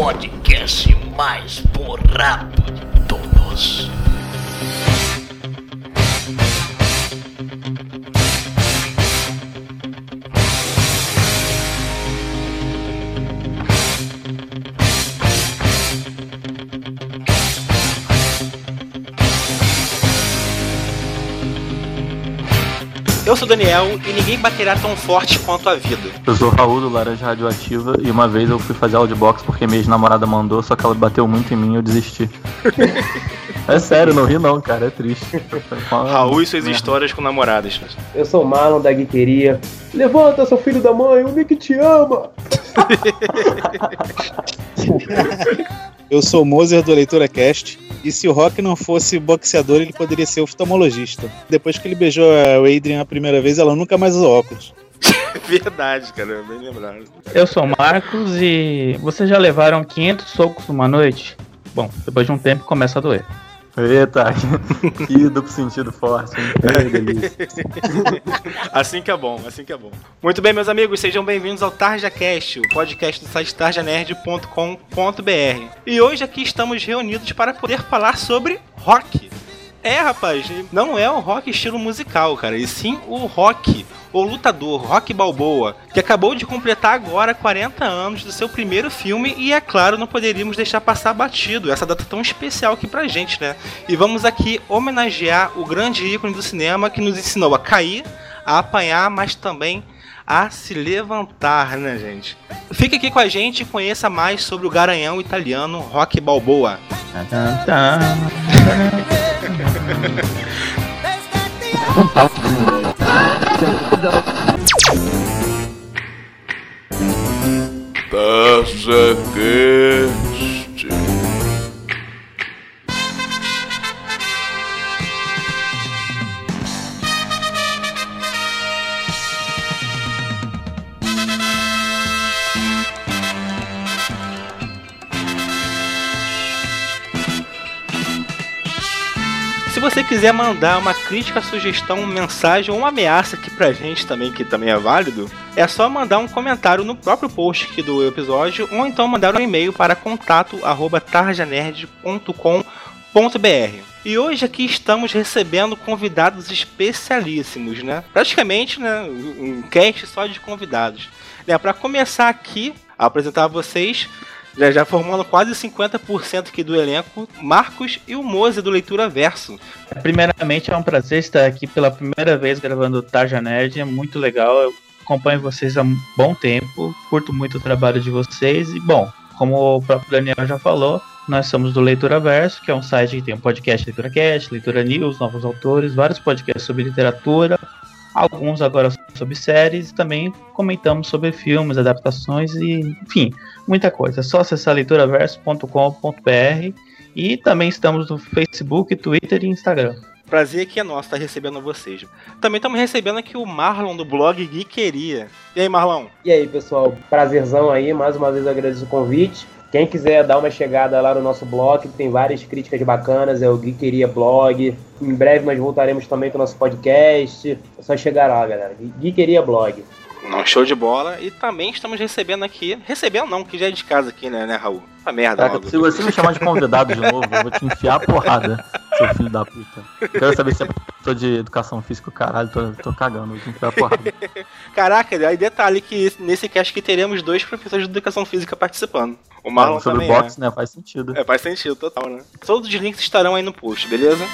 podcast mais borrado de todos. Eu sou o Daniel e ninguém baterá tão forte quanto a vida. Eu sou o Raul do Laranja Radioativa e uma vez eu fui fazer audiobox porque minha ex-namorada mandou, só que ela bateu muito em mim e eu desisti. é sério, não ri não, cara, é triste. Raul e suas histórias com namoradas. Eu sou o Marlon da Guiteria. Levanta, seu filho da mãe, o Nick te ama! Eu sou o Moser do Leitura Cast. E se o Rock não fosse boxeador, ele poderia ser oftalmologista. Depois que ele beijou o Adrian a primeira vez, ela nunca mais usou óculos. Verdade, cara, bem lembrado. Eu sou o Marcos e vocês já levaram 500 socos numa noite? Bom, depois de um tempo começa a doer. Eita, que duplo sentido forte, delícia. assim que é bom, assim que é bom. Muito bem, meus amigos, sejam bem-vindos ao TarjaCast, o podcast do site tarjanerd.com.br. E hoje aqui estamos reunidos para poder falar sobre rock. É, rapaz, não é o rock estilo musical, cara, e sim o rock, o lutador Rock Balboa, que acabou de completar agora 40 anos do seu primeiro filme e, é claro, não poderíamos deixar passar batido essa data tão especial aqui pra gente, né? E vamos aqui homenagear o grande ícone do cinema que nos ensinou a cair, a apanhar, mas também a se levantar, né, gente? Fique aqui com a gente e conheça mais sobre o garanhão italiano Rock Balboa. TarjaCast. Quiser mandar uma crítica, sugestão, mensagem ou uma ameaça aqui pra gente também, que também é válido, é só mandar um comentário no próprio post aqui do episódio ou então mandar um e-mail para contato@tarjanerd.com.br. E hoje aqui estamos recebendo convidados especialíssimos, né? Praticamente, né, um cast só de convidados. Né, para começar aqui a apresentar a vocês já, já formando quase 50% aqui do elenco, Marcos e o Moze do Leitura Verso. Primeiramente, é um prazer estar aqui pela primeira vez gravando o Tarja Nerd, é muito legal, eu acompanho vocês há um bom tempo, curto muito o trabalho de vocês e, bom, como o próprio Daniel já falou, nós somos do Leitura Verso, que é um site que tem um podcast Leitura Cast, Leitura News, novos autores, vários podcasts sobre literatura, alguns agora sobre séries, também comentamos sobre filmes, adaptações e, enfim, muita coisa. É só acessar leituraverso.com.br e também estamos no Facebook, Twitter e Instagram. Prazer que é nosso estar recebendo vocês. Também estamos recebendo aqui o Marlon do blog Geekeria. E aí, Marlon? E aí, pessoal, prazerzão aí, mais uma vez eu agradeço o convite. Quem quiser dar uma chegada lá no nosso blog, tem várias críticas bacanas, é o Geekeria Blog. Em breve nós voltaremos também com o nosso podcast. É só chegar lá, galera. Geekeria Blog. Não, show de bola. E também estamos recebendo aqui. Recebendo não, que já é de casa aqui, né, né Raul? Uma merda, Caraca, se você me chamar de convidado de novo, eu vou te enfiar a porrada, seu filho da puta. Eu quero saber se é professor de educação física, caralho, tô, tô cagando, vou te enfiar a porrada. Caraca, aí detalhe que nesse cast aqui teremos dois professores de educação física participando. O Marlon É, sobre também boxe, né? Faz sentido. é. É, faz sentido, total, né? Todos os links estarão aí no post, beleza?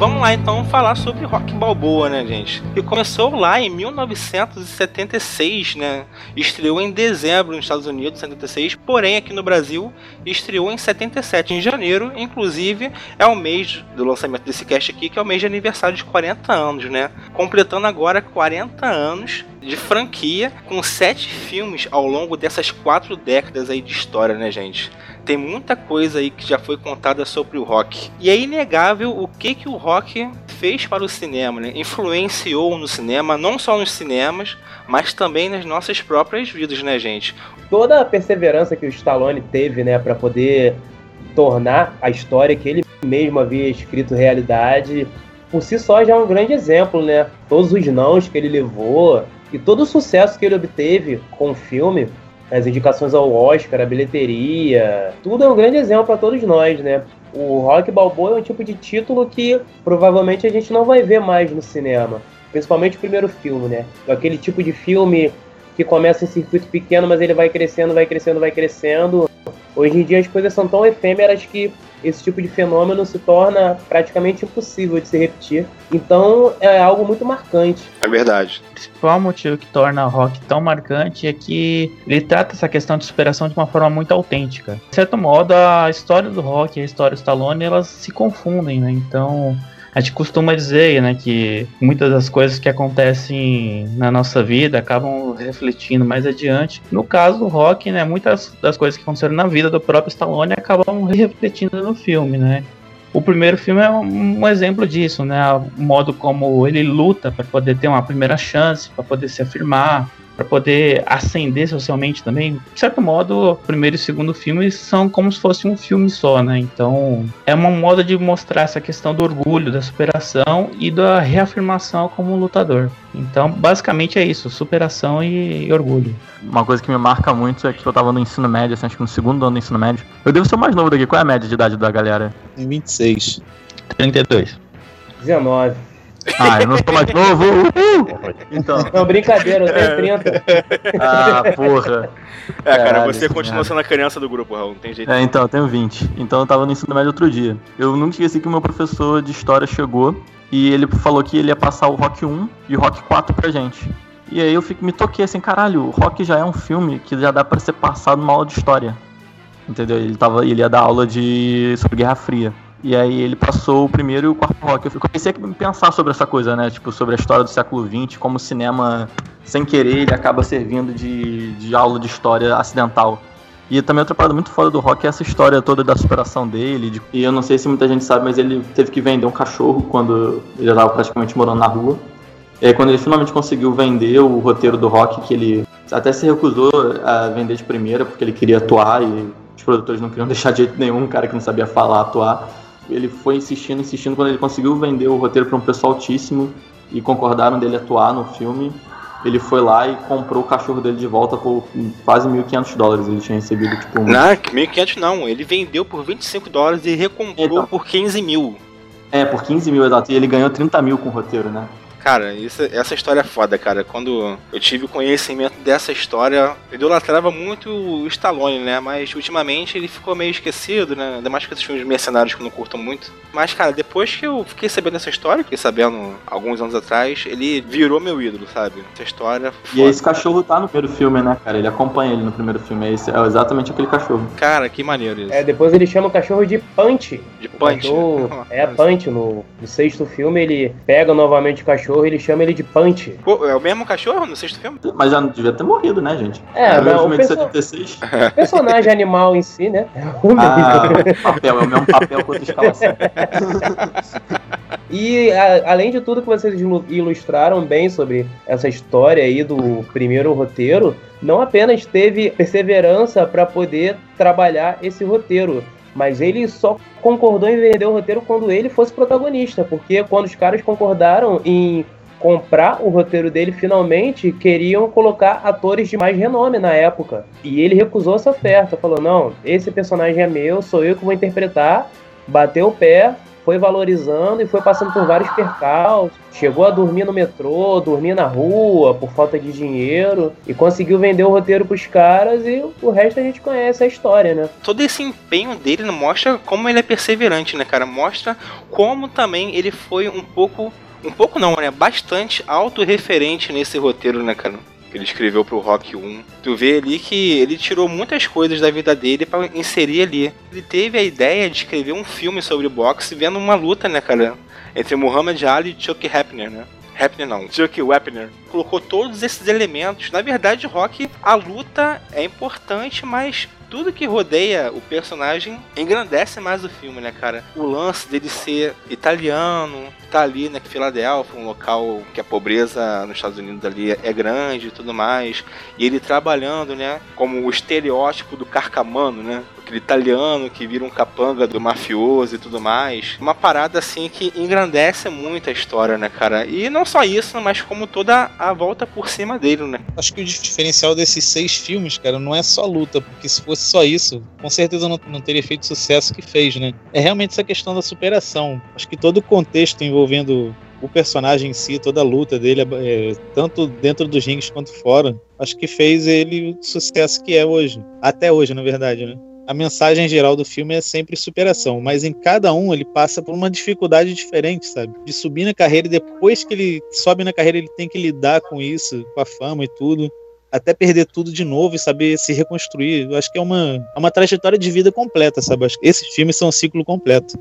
Vamos lá então falar sobre Rock Balboa, né, gente? Que começou lá em 1976, né? Estreou em dezembro nos Estados Unidos, 76, porém aqui no Brasil estreou em 77, em janeiro, inclusive é o mês do lançamento desse cast aqui, que é o mês de aniversário de 40 anos, né? Completando agora 40 anos de franquia com sete filmes ao longo dessas quatro décadas aí de história, né, gente? Tem muita coisa aí que já foi contada sobre o rock. E é inegável o que, que o rock fez para o cinema, né? Influenciou no cinema, não só nos cinemas, mas também nas nossas próprias vidas, né, gente? Toda a perseverança que o Stallone teve, né, para poder tornar a história que ele mesmo havia escrito realidade, por si só já é um grande exemplo, né? Todos os nãos que ele levou e todo o sucesso que ele obteve com o filme, as indicações ao Oscar, a bilheteria, tudo é um grande exemplo para todos nós, né? O Rock Balboa é um tipo de título que provavelmente a gente não vai ver mais no cinema, principalmente o primeiro filme, né? Aquele tipo de filme que começa em circuito pequeno, mas ele vai crescendo, vai crescendo, vai crescendo. Hoje em dia as coisas são tão efêmeras que esse tipo de fenômeno se torna praticamente impossível de se repetir. Então é algo muito marcante. É verdade. O principal motivo que torna o rock tão marcante é que ele trata essa questão de superação de uma forma muito autêntica. De certo modo, a história do rock e a história do Stallone elas se confundem, né? Então a gente costuma dizer né, que muitas das coisas que acontecem na nossa vida acabam refletindo mais adiante. No caso do rock, né, muitas das coisas que aconteceram na vida do próprio Stallone acabam refletindo no filme, né? O primeiro filme é um, exemplo disso, né? O modo como ele luta para poder ter uma primeira chance, para poder se afirmar, para poder ascender socialmente também. De certo modo, o primeiro e o segundo filme são como se fosse um filme só, né? Então, é uma moda de mostrar essa questão do orgulho, da superação e da reafirmação como lutador. Então, basicamente é isso, superação e, e, orgulho. Uma coisa que me marca muito é que eu tava no ensino médio, assim, acho que no segundo ano do ensino médio. Eu devo ser o mais novo daqui. Qual é a média de idade da galera? Em 26. 32. 19. Ah, eu não sou mais novo. Uhul! Então. Não, brincadeira, eu tenho 30. Ah, porra. É, cara, Caralho, você continua sendo a criança do grupo, Raul, não tem jeito. É, então, eu tenho 20. Então eu tava no ensino médio outro dia. Eu nunca esqueci que o meu professor de história chegou e ele falou que ele ia passar o Rock 1 e o Rock 4 pra gente. E aí eu fico, me toquei assim, caralho, o Rock já é um filme que já dá para ser passado numa aula de história. Entendeu? Ele, tava, ele ia dar aula de sobre Guerra Fria. E aí ele passou o primeiro e o quarto rock. Eu comecei a pensar sobre essa coisa, né? Tipo, sobre a história do século XX, como o cinema, sem querer, ele acaba servindo de, de aula de história acidental. E também outra parada muito foda do rock é essa história toda da superação dele. De... E eu não sei se muita gente sabe, mas ele teve que vender um cachorro quando ele estava praticamente morando na rua. E aí, quando ele finalmente conseguiu vender o roteiro do rock, que ele até se recusou a vender de primeira, porque ele queria atuar e os produtores não queriam deixar de jeito nenhum um cara que não sabia falar atuar ele foi insistindo, insistindo, quando ele conseguiu vender o roteiro para um preço altíssimo e concordaram dele atuar no filme, ele foi lá e comprou o cachorro dele de volta por quase 1.500 dólares. Ele tinha recebido, tipo... Um... Não, 1.500 não. Ele vendeu por 25 dólares e recomprou então, por 15 mil. É, por 15 mil, exato. E ele ganhou 30 mil com o roteiro, né? Cara, isso, essa história é foda, cara. Quando eu tive conhecimento dessa história, eu idolatrava muito o Stallone, né? Mas ultimamente ele ficou meio esquecido, né? Ainda mais com esses filmes mercenários que eu não curto muito. Mas, cara, depois que eu fiquei sabendo dessa história, fiquei sabendo alguns anos atrás, ele virou meu ídolo, sabe? Essa história. Foda. E esse cachorro tá no primeiro filme, né, cara? Ele acompanha ele no primeiro filme. É, esse, é exatamente aquele cachorro. Cara, que maneiro isso. É, depois ele chama o cachorro de Punch. De Punch. Cachorro, é, Punch. No, no sexto filme ele pega novamente o cachorro cachorro, ele chama ele de Punch. Pô, é o mesmo cachorro no sexto filme? Mas já não devia ter morrido, né, gente? É, é não, o perso... 76. personagem animal em si, né? É ah, papel, é o mesmo papel quanto escalação. E a, além de tudo que vocês ilustraram bem sobre essa história aí do primeiro roteiro, não apenas teve perseverança para poder trabalhar esse roteiro, mas ele só concordou em vender o roteiro quando ele fosse protagonista, porque quando os caras concordaram em comprar o roteiro dele, finalmente queriam colocar atores de mais renome na época. E ele recusou essa oferta, falou: "Não, esse personagem é meu, sou eu que vou interpretar". Bateu o pé, foi valorizando e foi passando por vários percalços. Chegou a dormir no metrô, dormir na rua por falta de dinheiro e conseguiu vender o roteiro pros caras e o resto a gente conhece a história, né? Todo esse empenho dele mostra como ele é perseverante, né, cara? Mostra como também ele foi um pouco um pouco não, né? Bastante autorreferente nesse roteiro, né, cara? Que ele escreveu pro Rock 1. Tu vê ali que ele tirou muitas coisas da vida dele para inserir ali. Ele teve a ideia de escrever um filme sobre boxe vendo uma luta, né, cara? Entre Muhammad Ali e Chuck Hepner, né? Hapner não, Chuck Wepner, colocou todos esses elementos. Na verdade, Rock, a luta é importante, mas tudo que rodeia o personagem engrandece mais o filme, né, cara? O lance dele ser italiano, tá ali, né, Filadélfia, um local que a pobreza nos Estados Unidos ali é grande e tudo mais, e ele trabalhando, né, como o estereótipo do carcamano, né? Aquele italiano que vira um capanga do mafioso e tudo mais. Uma parada assim que engrandece muito a história, né, cara? E não só isso, mas como toda a volta por cima dele, né? Acho que o diferencial desses seis filmes, cara, não é só luta, porque se fosse só isso, com certeza não, não teria feito o sucesso que fez, né? É realmente essa questão da superação. Acho que todo o contexto envolvendo o personagem em si, toda a luta dele, é, tanto dentro dos rings quanto fora, acho que fez ele o sucesso que é hoje. Até hoje, na verdade, né? A mensagem geral do filme é sempre superação, mas em cada um ele passa por uma dificuldade diferente, sabe? De subir na carreira e depois que ele sobe na carreira ele tem que lidar com isso, com a fama e tudo até perder tudo de novo e saber se reconstruir. Eu acho que é uma, é uma trajetória de vida completa, sabe? Esses filmes são um ciclo completo.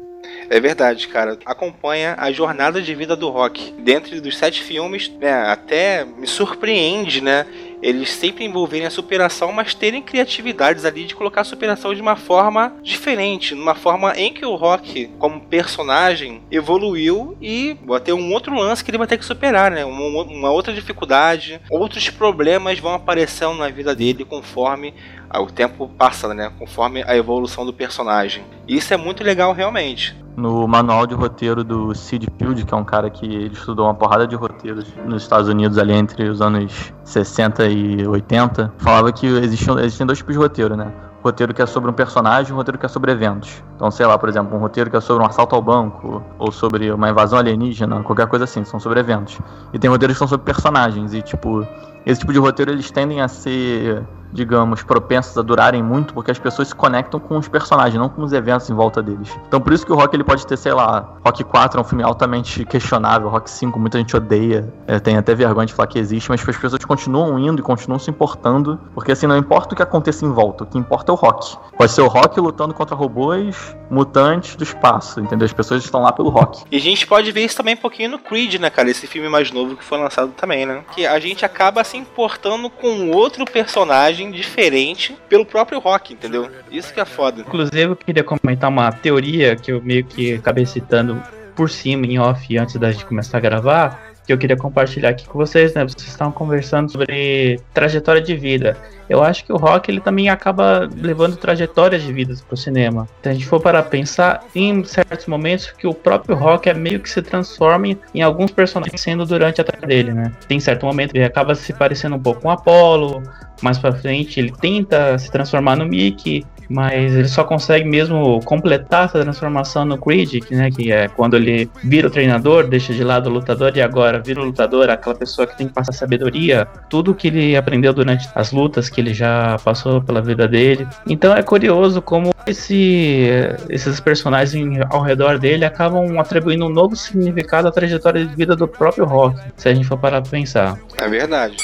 É verdade, cara. Acompanha a jornada de vida do Rock. Dentro dos sete filmes, né, até me surpreende, né? Eles sempre envolverem a superação, mas terem criatividades ali de colocar a superação de uma forma diferente, numa forma em que o Rock, como personagem, evoluiu e vai ter um outro lance que ele vai ter que superar, né? Uma, uma outra dificuldade, outros problemas vão aparecendo na vida dele conforme o tempo passa, né? Conforme a evolução do personagem. E isso é muito legal realmente. No manual de roteiro do Sid Field, que é um cara que ele estudou uma porrada de roteiros nos Estados Unidos ali entre os anos 60 e 80, falava que existem, existem dois tipos de roteiro, né? roteiro que é sobre um personagem um roteiro que é sobre eventos. Então, sei lá, por exemplo, um roteiro que é sobre um assalto ao banco, ou sobre uma invasão alienígena, qualquer coisa assim, são sobre eventos. E tem roteiros que são sobre personagens, e tipo, esse tipo de roteiro eles tendem a ser digamos, propensos a durarem muito, porque as pessoas se conectam com os personagens, não com os eventos em volta deles. Então por isso que o Rock ele pode ter, sei lá, Rock 4 é um filme altamente questionável, Rock 5 muita gente odeia, é, tem até vergonha de falar que existe, mas as pessoas continuam indo e continuam se importando, porque assim, não importa o que aconteça em volta, o que importa é o Rock. Pode ser o Rock lutando contra robôs mutantes do espaço, entendeu? As pessoas estão lá pelo Rock. E a gente pode ver isso também um pouquinho no Creed, né, cara? Esse filme mais novo que foi lançado também, né? Que a gente acaba se importando com outro personagem diferente pelo próprio rock, entendeu? Isso que é foda. Inclusive, eu queria comentar uma teoria que eu meio que acabei citando por cima, em off, antes da gente começar a gravar, que eu queria compartilhar aqui com vocês, né? Vocês estavam conversando sobre trajetória de vida. Eu acho que o rock ele também acaba levando trajetórias de vidas para o cinema. Se a gente for para pensar, em certos momentos que o próprio rock é meio que se transforma em alguns personagens sendo durante a trajetória dele, né? Tem certo momento ele acaba se parecendo um pouco com Apollo, mais para frente ele tenta se transformar no Mickey, mas ele só consegue mesmo completar essa transformação no Creed, né, que é quando ele vira o treinador, deixa de lado o lutador e agora vira o lutador, aquela pessoa que tem que passar sabedoria, tudo que ele aprendeu durante as lutas que ele já passou pela vida dele. Então é curioso como esse, esses personagens ao redor dele acabam atribuindo um novo significado à trajetória de vida do próprio Rock, se a gente for parar pra pensar. É verdade.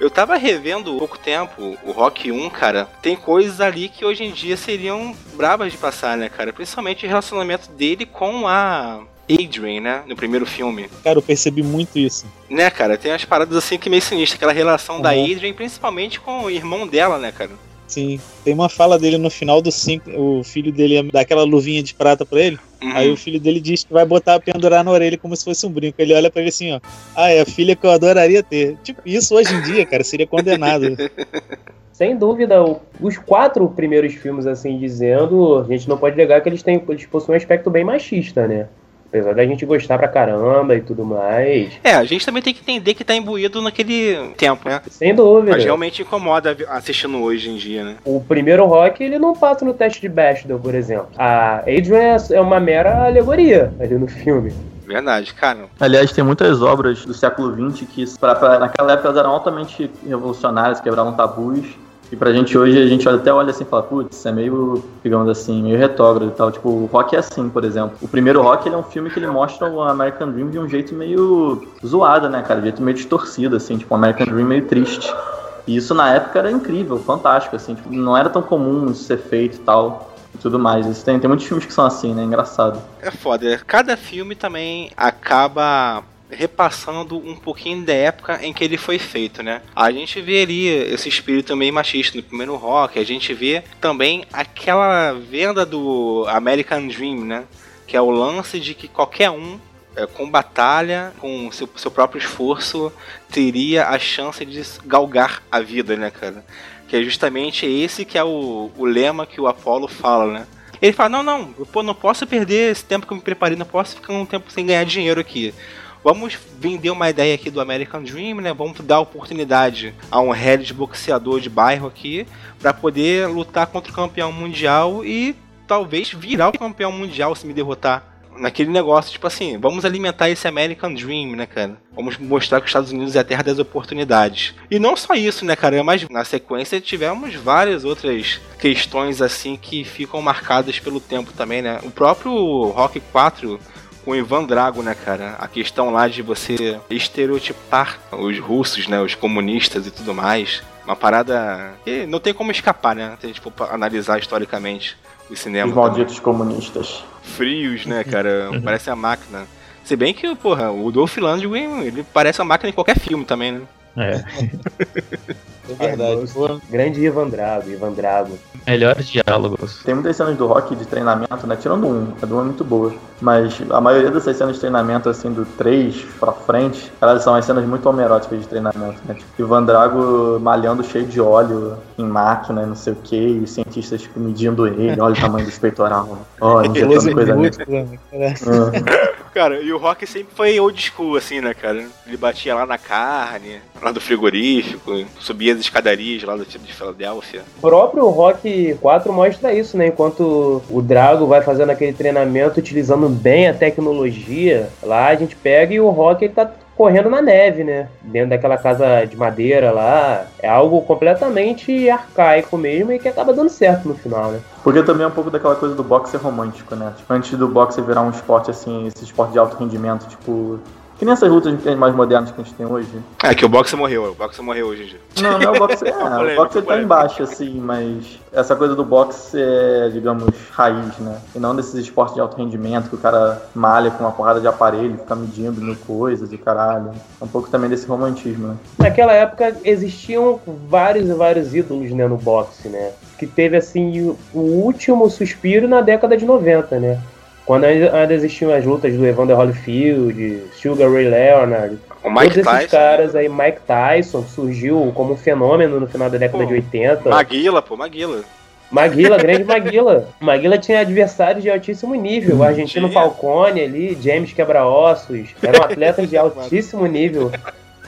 Eu tava revendo há pouco tempo o Rock 1, cara. Tem coisas ali que hoje em dia seriam bravas de passar, né, cara? Principalmente o relacionamento dele com a Adrian, né? No primeiro filme. Cara, eu percebi muito isso. Né, cara? Tem umas paradas assim que meio sinistras. Aquela relação uhum. da Adrian, principalmente com o irmão dela, né, cara? Sim. Tem uma fala dele no final do 5, o filho dele dá aquela luvinha de prata pra ele. Uhum. Aí o filho dele diz que vai botar pendurar na orelha como se fosse um brinco. Ele olha para ele assim, ó. Ah, é a filha que eu adoraria ter. Tipo, isso hoje em dia, cara, seria condenado. Sem dúvida, os quatro primeiros filmes, assim dizendo, a gente não pode negar que eles têm, eles possuem um aspecto bem machista, né? Apesar da gente gostar pra caramba e tudo mais. É, a gente também tem que entender que tá imbuído naquele tempo, né? Sem dúvida. Mas realmente incomoda assistindo hoje em dia, né? O primeiro rock, ele não passa no teste de Bechdel, por exemplo. A Adrian é uma mera alegoria ali no filme. Verdade, cara. Aliás, tem muitas obras do século XX que, pra, pra, naquela época, eram altamente revolucionárias, quebravam tabus. E pra gente hoje, a gente até olha assim e fala, putz, é meio, digamos assim, meio retrógrado e tal. Tipo, o rock é assim, por exemplo. O primeiro rock, ele é um filme que ele mostra o American Dream de um jeito meio zoado, né, cara? De um jeito meio distorcido, assim, tipo, o American Dream meio triste. E isso na época era incrível, fantástico, assim, tipo, não era tão comum isso ser feito e tal. e tudo mais. Isso tem, tem muitos filmes que são assim, né? Engraçado. É foda. Cada filme também acaba repassando um pouquinho da época em que ele foi feito, né? A gente vê ali esse espírito meio machista no primeiro rock, a gente vê também aquela venda do American Dream, né? Que é o lance de que qualquer um é, com batalha, com seu, seu próprio esforço, teria a chance de galgar a vida, né, cara? Que é justamente esse que é o, o lema que o Apollo fala, né? Ele fala, não, não, pô, não posso perder esse tempo que eu me preparei, não posso ficar um tempo sem ganhar dinheiro aqui. Vamos vender uma ideia aqui do American Dream, né? Vamos dar oportunidade a um head boxeador de bairro aqui para poder lutar contra o campeão mundial e talvez virar o campeão mundial se me derrotar. Naquele negócio, tipo assim, vamos alimentar esse American Dream, né, cara? Vamos mostrar que os Estados Unidos é a terra das oportunidades. E não só isso, né, cara? Mas na sequência tivemos várias outras questões assim que ficam marcadas pelo tempo também, né? O próprio Rock 4 com o Ivan Drago, né, cara? A questão lá de você estereotipar os russos, né, os comunistas e tudo mais. Uma parada que não tem como escapar, né? Se a gente for analisar historicamente o cinema. Os malditos comunistas. Frios, né, cara? Parece a máquina. Se bem que, porra, o Dolph Lundgren, ele parece a máquina em qualquer filme também, né? É. É verdade. Grande Ivan Drago, Ivan Drago. Melhores diálogos. Tem muitas cenas do rock de treinamento, né? Tirando um, a do um é muito boa. Mas a maioria dessas cenas de treinamento, assim, do 3 pra frente, elas são as cenas muito homeróticas de treinamento, né? Tipo, Ivan Drago malhando cheio de óleo em máquina, não sei o que, e os cientistas tipo, medindo ele, olha o tamanho do peitoral, ó, injetando coisa nele. né? Ah. Cara, e o Rock sempre foi old school, assim, né, cara? Ele batia lá na carne, lá do frigorífico, subia as escadarias lá do tipo de Filadélfia. O próprio Rock 4 mostra isso, né? Enquanto o Drago vai fazendo aquele treinamento utilizando bem a tecnologia, lá a gente pega e o Rock ele tá correndo na neve, né? Dentro daquela casa de madeira lá. É algo completamente arcaico mesmo e que acaba dando certo no final, né? Porque também é um pouco daquela coisa do boxe romântico, né? Tipo, antes do boxe virar um esporte assim, esse esporte de alto rendimento, tipo. Que nem essas lutas mais modernas que a gente tem hoje. É que o boxe morreu, o boxe morreu hoje em dia. Não, não é o boxe. É, o boxe ele tá embaixo, assim, mas essa coisa do boxe é, digamos, raiz, né? E não desses esportes de alto rendimento que o cara malha com uma porrada de aparelho, fica medindo mil coisas e caralho. É um pouco também desse romantismo, né? Naquela época existiam vários e vários ídolos né, no boxe, né? Que teve assim o- o último suspiro na década de 90, né? Quando ainda existiam as lutas do Evander Holyfield, Sugar Ray Leonard, O Mike todos esses Tyson. caras aí, Mike Tyson, surgiu como um fenômeno no final da década Pô, de 80. Maguila, pô, Maguila. Maguila, grande Maguila. Maguila tinha adversários de altíssimo nível. O argentino. Falcone ali, James Quebra-Ossos. Eram atletas de altíssimo nível.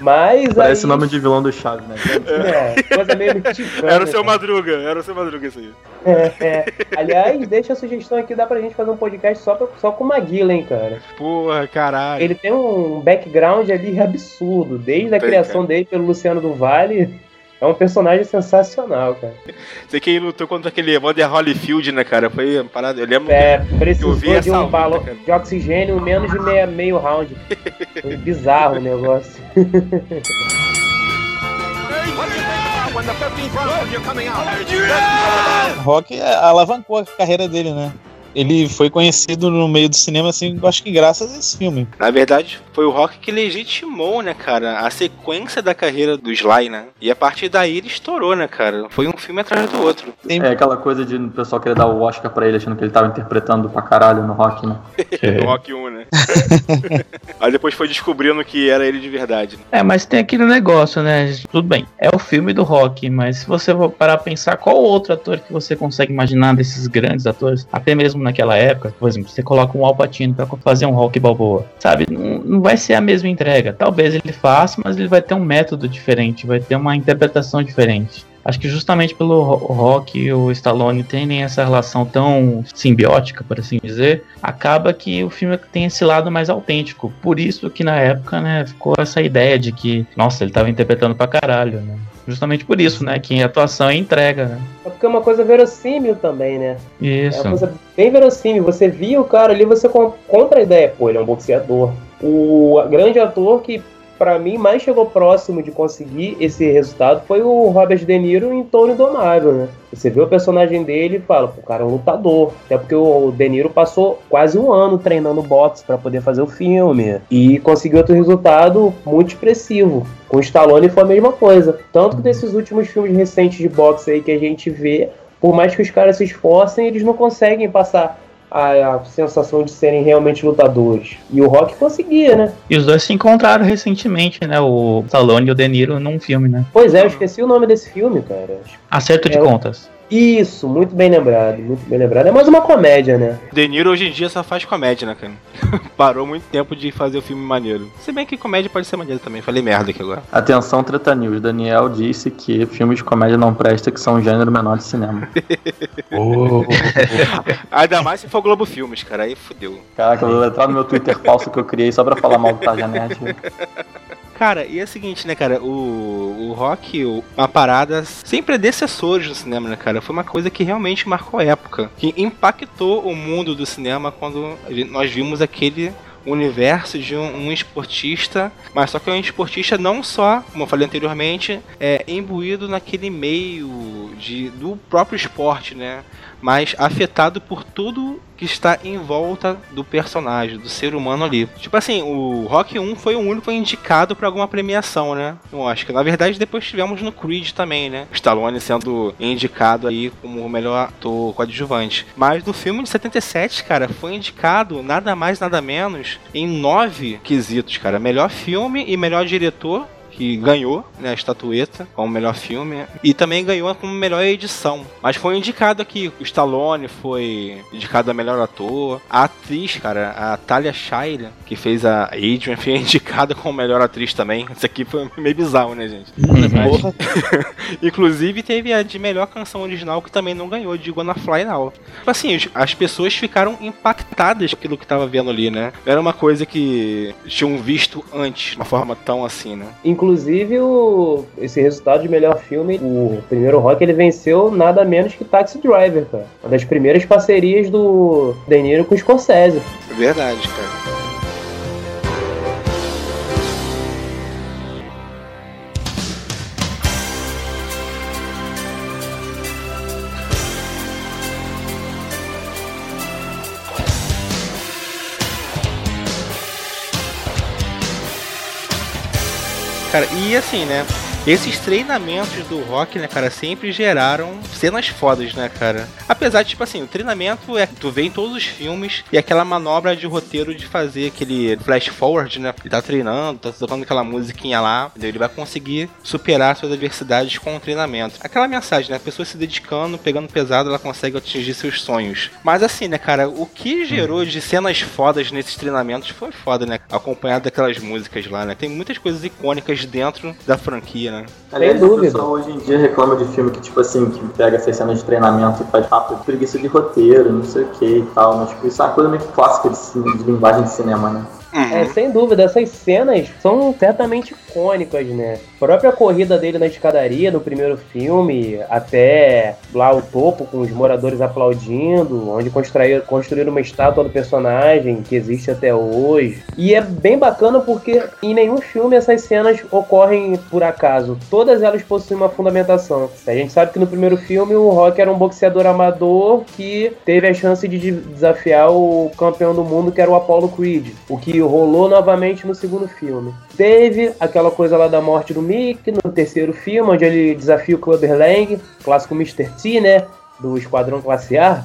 Mas Parece o aí, nome de vilão do Chaves, né? É, coisa meio mexicana. Era o seu cara. Madruga, era o seu Madruga isso aí. É, é. Aliás, deixa a sugestão aqui, dá pra gente fazer um podcast só, pra- só com o Maguila, hein, cara. Porra, caralho. Ele tem um background ali absurdo, desde a Tem, criação dele pelo Luciano do Vale. É um personagem sensacional, cara. Sei que ele lutou contra aquele Evander Holyfield, né, cara? Foi uma parada. Eu lembro. É, Eu precisou de um luta, balão cara. de oxigênio menos de meia, meio round. Foi bizarro o negócio. Rock alavancou a carreira dele, né? Ele foi conhecido no meio do cinema, assim, eu acho que graças a esse filme. Na verdade, foi o Rock que legitimou, né, cara, a sequência da carreira do Sly, né? E a partir daí ele estourou, né, cara? Foi um filme atrás do outro. Tem, É aquela coisa de o pessoal querer dar o Oscar pra ele, achando que ele tava interpretando pra caralho no rock, né? No Rock 1, né? Aí depois foi descobrindo que era ele de verdade. Né? É, mas tem aquele negócio, né? Tudo bem, é o filme do rock, mas se você for parar pra pensar, qual outro ator que você consegue imaginar desses grandes atores, até mesmo naquela época, por exemplo, você coloca um Al Pacino pra fazer um rock balboa, sabe? Não, não vai ser a mesma entrega. Talvez ele faça, mas ele vai ter um método diferente, vai ter uma interpretação diferente. Acho que justamente pelo ro- Rock e o Stallone terem essa relação tão simbiótica, por assim dizer, acaba que o filme tem esse lado mais autêntico. Por isso que na época, né, ficou essa ideia de que, nossa, ele tava interpretando pra caralho, né? Justamente por isso, né, que atuação é entrega, né? É porque é uma coisa verossímil também, né? É Isso. uma coisa bem verossímil. Você via o cara ali, você com- compra a ideia. Pô, ele é um boxeador. O grande ator que pra mim, mais chegou próximo de conseguir esse resultado foi o Robert De Niro em Tony Indomável, né? Você vê o personagem dele e fala, o cara é um lutador. Até porque o De Niro passou quase um ano treinando boxe para poder fazer o filme. E conseguiu outro resultado muito expressivo. Com o Stallone foi a mesma coisa. Tanto que desses últimos filmes recentes de boxe aí que a gente vê, por mais que os caras se esforcem, eles não conseguem passar a, a, sensação de serem realmente lutadores. E o Rock conseguia, né? E os dois se encontraram recentemente, né? O Stallone e o De Niro num filme, né? Pois é, eu esqueci o nome desse filme, cara. Acerto de É. contas. Isso, muito bem lembrado, muito bem lembrado. É mais uma comédia, né? De Niro hoje em dia só faz comédia, né, cara? Parou muito tempo de fazer o filme maneiro. Se bem que comédia pode ser maneiro também. Falei merda aqui agora. Atenção, Treta News. Daniel disse que filmes de comédia não presta, que são um gênero menor de cinema. Ainda mais se for Globo Filmes, cara. Aí fudeu. Caraca, eu vou entrar no meu Twitter falso que eu criei só pra falar mal do Tarja Nerd. Cara, e é o seguinte, né, cara? O, o rock, o- uma parada sem predecessores no cinema, né, cara? Foi uma coisa que realmente marcou a época. Que impactou o mundo do cinema quando a nós vimos aquele universo de um, um esportista, mas só que é um esportista não só, como eu falei anteriormente, é imbuído naquele meio de, do próprio esporte, né? Mas afetado por tudo que está em volta do personagem, do ser humano ali. Tipo assim, o Rock 1 foi o único indicado para alguma premiação, né? Eu acho que na verdade depois tivemos no Creed também, né? Stallone sendo indicado aí como o melhor ator coadjuvante. Mas no filme de 77, cara, foi indicado nada mais nada menos em nove quesitos, cara. Melhor filme e melhor diretor que ganhou né, a estatueta como melhor filme e também ganhou como melhor edição. Mas foi indicado aqui, o Stallone foi indicado a melhor ator, a atriz, cara, a Talia Shire, que fez a Adrian, foi indicada como melhor atriz também. Isso aqui foi meio bizarro, né, gente? Porra, Inclusive teve a de melhor canção original que também não ganhou, de Gonna Fly Now. Assim, as pessoas ficaram impactadas pelo que tava vendo ali, né? Era uma coisa que tinham visto antes, de uma forma tão assim, né? Inclusive, o, esse resultado de melhor filme, o primeiro rock, ele venceu nada menos que Taxi Driver, cara. Uma das primeiras parcerias do De Niro com o Scorsese. Verdade, cara. Cara, e assim, né? Esses treinamentos do rock, né, cara, sempre geraram cenas fodas, né, cara? Apesar de, tipo assim, o treinamento é. Tu vê em todos os filmes e aquela manobra de roteiro de fazer aquele flash forward, né? Ele tá treinando, tá tocando aquela musiquinha lá, entendeu? ele vai conseguir superar suas adversidades com o treinamento. Aquela mensagem, né? A pessoa se dedicando, pegando pesado, ela consegue atingir seus sonhos. Mas assim, né, cara, o que gerou de cenas fodas nesses treinamentos foi foda, né? Acompanhado daquelas músicas lá, né? Tem muitas coisas icônicas dentro da franquia, né? Aliás, dúvida. o pessoal hoje em dia reclama de filme que, tipo assim, que pega essas cenas de treinamento e faz papo de preguiça de roteiro, não sei o que e tal, mas tipo, isso é uma coisa meio clássica de, de linguagem de cinema, né? É, sem dúvida, essas cenas são certamente icônicas, né? A própria corrida dele na escadaria no primeiro filme, até lá o topo com os moradores aplaudindo, onde construíram, construíram uma estátua do personagem que existe até hoje. E é bem bacana porque em nenhum filme essas cenas ocorrem por acaso. Todas elas possuem uma fundamentação. A gente sabe que no primeiro filme o Rock era um boxeador amador que teve a chance de- desafiar o campeão do mundo que era o Apollo Creed. O que rolou novamente no segundo filme. Teve aquela coisa lá da morte do Mick no terceiro filme, onde ele desafia o Clubber Lang, clássico Mr. T, né? Do Esquadrão Classe A.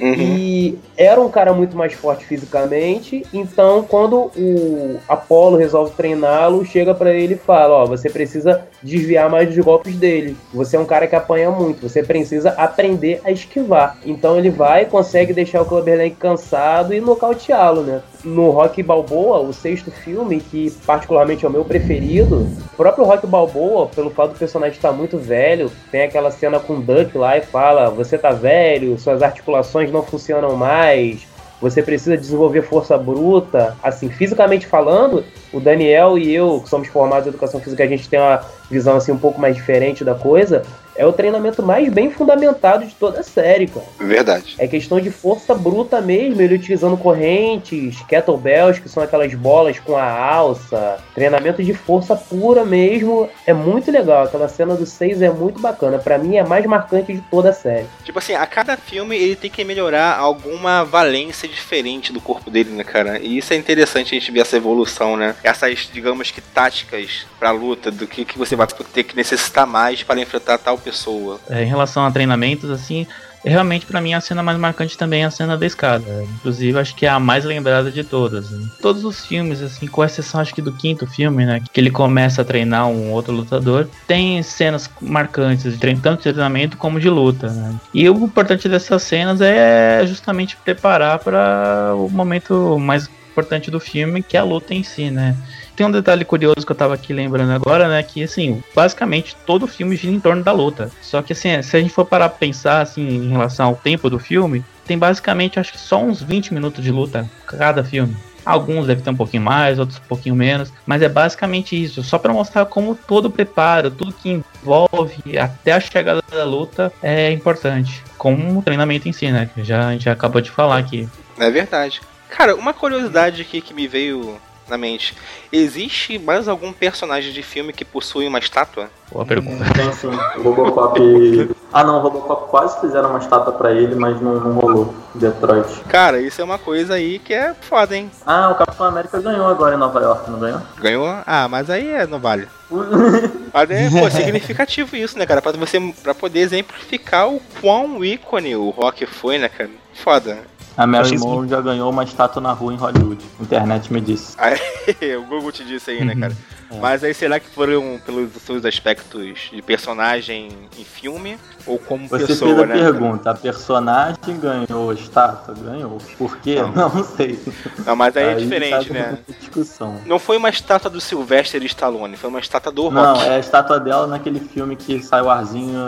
E era um cara muito mais forte fisicamente, então quando o Apollo resolve treiná-lo, chega pra ele e fala: Ó, você precisa desviar mais dos golpes dele. Você é um cara que apanha muito, você precisa aprender a esquivar. Então ele vai, consegue deixar o Clubber Lang cansado e nocauteá-lo, né? No Rock Balboa, o sexto filme, que particularmente é o meu preferido, o próprio Rock Balboa, pelo fato do personagem estar muito velho, tem aquela cena com o Duck lá e fala: Você tá velho, suas articulações não funcionam mais, você precisa desenvolver força bruta. Assim, fisicamente falando, o Daniel e eu, que somos formados em educação física, a gente tem uma visão assim um pouco mais diferente da coisa. É o treinamento mais bem fundamentado de toda a série, cara. Verdade. É questão de força bruta mesmo, ele utilizando correntes, kettlebells, que são aquelas bolas com a alça, treinamento de força pura mesmo. É muito legal, aquela cena do 6 é muito bacana. Pra mim é a mais marcante de toda a série. Tipo assim, a cada filme ele tem que melhorar alguma valência diferente do corpo dele, né, cara? E isso é interessante a gente ver essa evolução, né? Essas, digamos que, táticas pra luta, do que, que você vai ter que necessitar mais para enfrentar tal pessoa. É, em relação a treinamentos, assim, realmente pra mim a cena mais marcante também é a cena da escada. Inclusive, acho que é a mais lembrada de todas. né? Todos os filmes, assim, com exceção acho que do quinto filme, né, que ele começa a treinar um outro lutador, tem cenas marcantes, de trein- tanto de treinamento como de luta. né? E o importante dessas cenas é justamente preparar para o momento mais importante do filme, que é a luta em si, né? Tem um detalhe curioso que eu tava aqui lembrando agora, né? Que assim, basicamente todo o filme gira em torno da luta. Só que assim, se a gente for parar pra pensar assim, em relação ao tempo do filme, tem basicamente acho que só uns 20 minutos de luta cada filme. Alguns devem ter um pouquinho mais, outros um pouquinho menos, mas é basicamente isso, só pra mostrar como todo o preparo, tudo que envolve até a chegada da luta é importante, como o treinamento em si, né? Que já, já acabou de falar aqui. É verdade. Cara, uma curiosidade aqui que me veio na mente. Existe mais algum personagem de filme que possui uma estátua? Boa pergunta. Tem sim. O Robocop. Ah não, o Robocop quase fizeram uma estátua pra ele, mas não, não rolou. Detroit. Cara, isso é uma coisa aí que é foda, hein? Ah, o Capitão América ganhou agora em Nova York, não ganhou? Ganhou? Ah, mas aí é, não vale. Mas é pô, significativo isso, né, cara? Pra você pra poder exemplificar o quão ícone o rock foi, né, cara? Foda. A Mary Monroe já ganhou uma estátua na rua em Hollywood. A internet me disse. Aí, o Google te disse aí, né, cara? Mas aí será que foram pelos seus aspectos de personagem em filme ou como Você pessoa, fez a né? pergunta, a personagem ganhou estátua? Ganhou. Por quê? Não. Não, sei. Não, mas aí é Aí diferente, sabe né? muita Discussão. Não foi uma estátua do Sylvester Stallone, foi uma estátua do Não, Rock. é a estátua dela naquele filme que sai o arzinho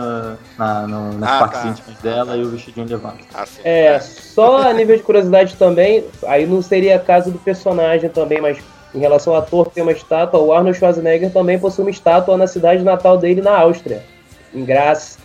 na, no, nas Ah, partes tá. íntimas dela e o vestidinho levanta. Ah, sim. É, só a nível de curiosidade também, aí não seria caso do personagem também, mas em relação ao ator que tem uma estátua, o Arnold Schwarzenegger também possui uma estátua na cidade natal dele, na Áustria, em Graz.